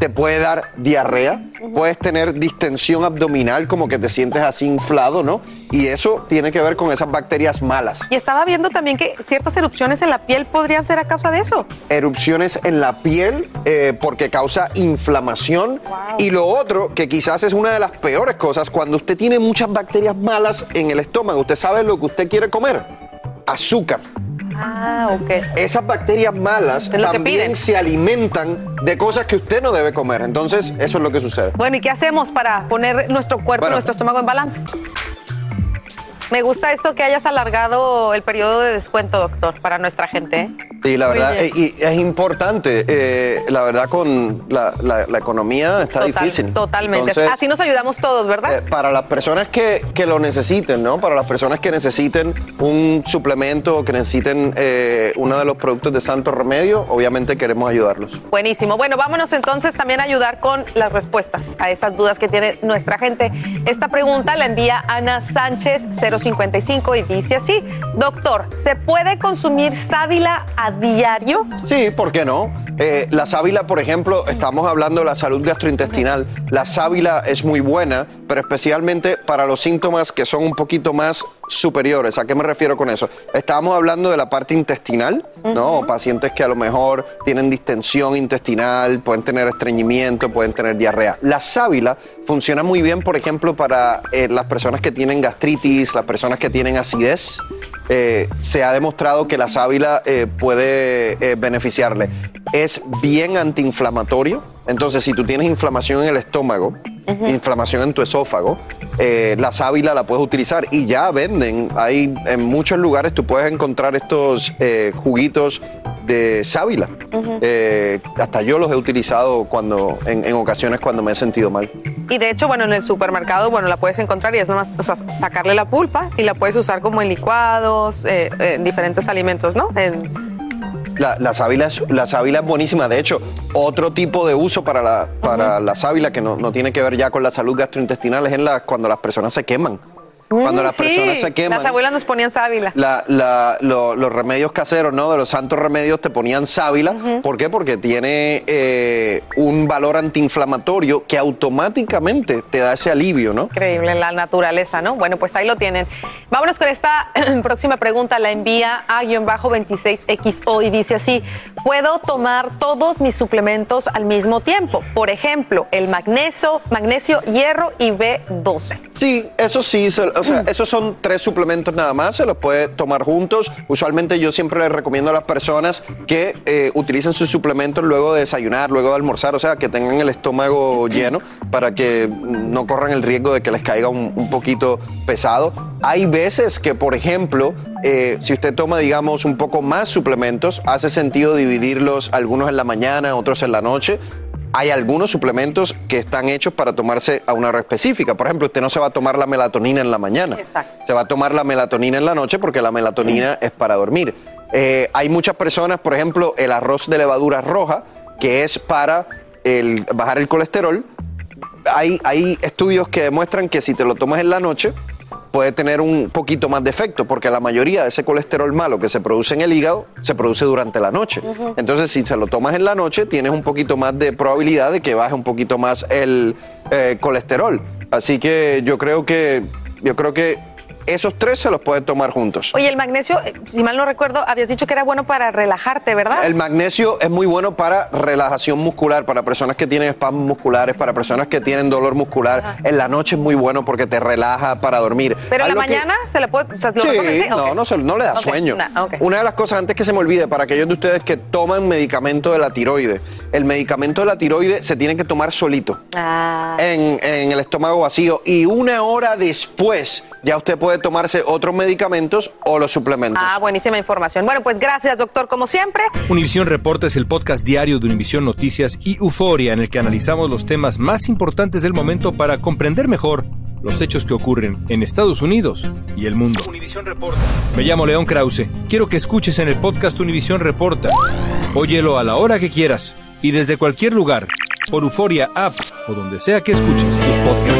Speaker 35: te puede dar diarrea, puedes tener distensión abdominal, como que te sientes así inflado, ¿no? Y eso tiene que ver con esas bacterias malas.
Speaker 7: Y estaba viendo también que ciertas erupciones en la piel podrían ser a causa de eso.
Speaker 35: erupciones en la piel eh, porque causa inflamación. Y lo otro, que quizás es una de las peores cosas, cuando usted tiene muchas bacterias malas en el estómago, usted sabe lo que usted quiere comer. Azúcar.
Speaker 7: Ah, ok.
Speaker 35: Esas bacterias malas
Speaker 7: Es
Speaker 35: también se alimentan de cosas que usted no debe comer. Entonces, eso es lo que sucede.
Speaker 7: Bueno, ¿y qué hacemos para poner nuestro cuerpo,
Speaker 35: Bueno.
Speaker 7: nuestro estómago en balance? Me gusta esto que hayas alargado el periodo de descuento, doctor, para nuestra gente. ¿eh?
Speaker 35: Sí, la verdad, y es importante. eh, la verdad, con la, la- la economía está
Speaker 7: Total-
Speaker 35: difícil.
Speaker 7: Totalmente.
Speaker 35: Entonces,
Speaker 7: Así nos ayudamos todos, ¿verdad?
Speaker 35: Eh, para las personas que, que lo necesiten, ¿no? Para las personas que necesiten un suplemento o que necesiten eh, uno de los productos de Santo Remedio, obviamente queremos ayudarlos.
Speaker 7: Buenísimo. Bueno, vámonos entonces también a ayudar con las respuestas a esas dudas que tiene nuestra gente. Esta pregunta la envía Ana Sánchez 055 y dice así, doctor, ¿se puede consumir sábila a diario?
Speaker 35: Sí, ¿por qué no? Eh, la sábila, por ejemplo, estamos hablando de la salud gastrointestinal. La sábila es muy buena, pero especialmente para los síntomas que son un poquito más superiores. ¿A qué me refiero con eso? Estábamos hablando de la parte intestinal, ¿no? Pacientes que a lo mejor tienen distensión intestinal, pueden tener estreñimiento, pueden tener diarrea. La sábila funciona muy bien, por ejemplo, para eh, las personas que tienen gastritis, las personas que tienen acidez. Eh, se ha demostrado que la sábila eh, puede beneficiarle. Es bien antiinflamatorio. Entonces, si tú tienes inflamación en el estómago, inflamación en tu esófago, eh, la sábila la puedes utilizar y ya venden. Hay en muchos lugares tú puedes encontrar estos eh, juguitos de sábila. Eh, hasta yo los he utilizado cuando, en, en ocasiones cuando me he sentido mal.
Speaker 7: Y de hecho, bueno, en el supermercado, bueno, la puedes encontrar y es o sea, sacarle la pulpa y la puedes usar como en licuados, eh, en diferentes alimentos, ¿no? En-
Speaker 35: La, la sábila es, la sábila es buenísima. De hecho, otro tipo de uso para la, para la sábila que no, no tiene que ver ya con la salud gastrointestinal es en la, cuando las personas se queman. Cuando
Speaker 7: Mm,
Speaker 35: las
Speaker 7: sí,
Speaker 35: personas se queman.
Speaker 7: Las abuelas nos ponían sábila.
Speaker 35: la- la- lo- los remedios caseros, ¿no? De los santos remedios te ponían sábila. ¿Por qué? Porque tiene eh, un valor antiinflamatorio que automáticamente te da ese alivio, ¿no?
Speaker 7: Increíble, la naturaleza, ¿no? Bueno, pues ahí lo tienen. Vámonos con esta próxima pregunta. La envía a guion bajo 26XO y dice así: ¿Puedo tomar todos mis suplementos al mismo tiempo? Por ejemplo, el magnesio, magnesio, hierro y B12.
Speaker 35: Sí, eso sí, se- o sea, esos son tres suplementos nada más, se los puede tomar juntos. Usualmente yo siempre les recomiendo a las personas que eh, utilicen sus suplementos luego de desayunar, luego de almorzar, o sea, que tengan el estómago lleno para que mm, no corran el riesgo de que les caiga un, un poquito pesado. Hay veces que, por ejemplo, eh, si usted toma, digamos, un poco más suplementos, hace sentido dividirlos, algunos en la mañana, otros en la noche. Hay algunos suplementos que están hechos para tomarse a una hora específica. Por ejemplo, usted no se va a tomar la melatonina en la mañana. Se va a tomar la melatonina en la noche porque la melatonina es para dormir. Eh, hay muchas personas, por ejemplo, el arroz de levadura roja, que es para el- bajar el colesterol. Hay, hay estudios que demuestran que si te lo tomas en la noche, puede tener un poquito más de efecto, porque la mayoría de ese colesterol malo que se produce en el hígado se produce durante la noche. Entonces, si se lo tomas en la noche, tienes un poquito más de probabilidad de que baje un poquito más el eh, colesterol. Así que yo creo que yo creo que esos tres se los puedes tomar juntos.
Speaker 7: Oye, el magnesio, eh, si mal no recuerdo, habías dicho que era bueno para relajarte, ¿verdad?
Speaker 35: El magnesio es muy bueno para relajación muscular, para personas que tienen espasmos musculares, para personas que tienen dolor muscular. En la noche es muy bueno porque te relaja para dormir.
Speaker 7: Pero en la
Speaker 35: que-
Speaker 7: mañana se le puede. O sea, ¿lo
Speaker 35: Sí, no, no, se- no le da sueño. Una de las cosas, antes que se me olvide, para aquellos de ustedes que toman medicamento de la tiroide, el medicamento de la tiroide se tiene que tomar solito.
Speaker 7: Ah.
Speaker 35: En, en el estómago vacío y una hora después ya usted puede tomarse otros medicamentos o los suplementos.
Speaker 7: Ah, buenísima información. Bueno, pues gracias, doctor, como siempre.
Speaker 36: Univisión Reporta es el podcast diario de Univisión Noticias y Euforia en el que analizamos los temas más importantes del momento para comprender mejor
Speaker 37: los hechos que ocurren en Estados Unidos y el mundo. Me llamo León Krause. Quiero que escuches en el podcast Univisión Reporta. Óyelo a la hora que quieras y desde cualquier lugar, por Euforia App o donde sea que escuches tus podcasts.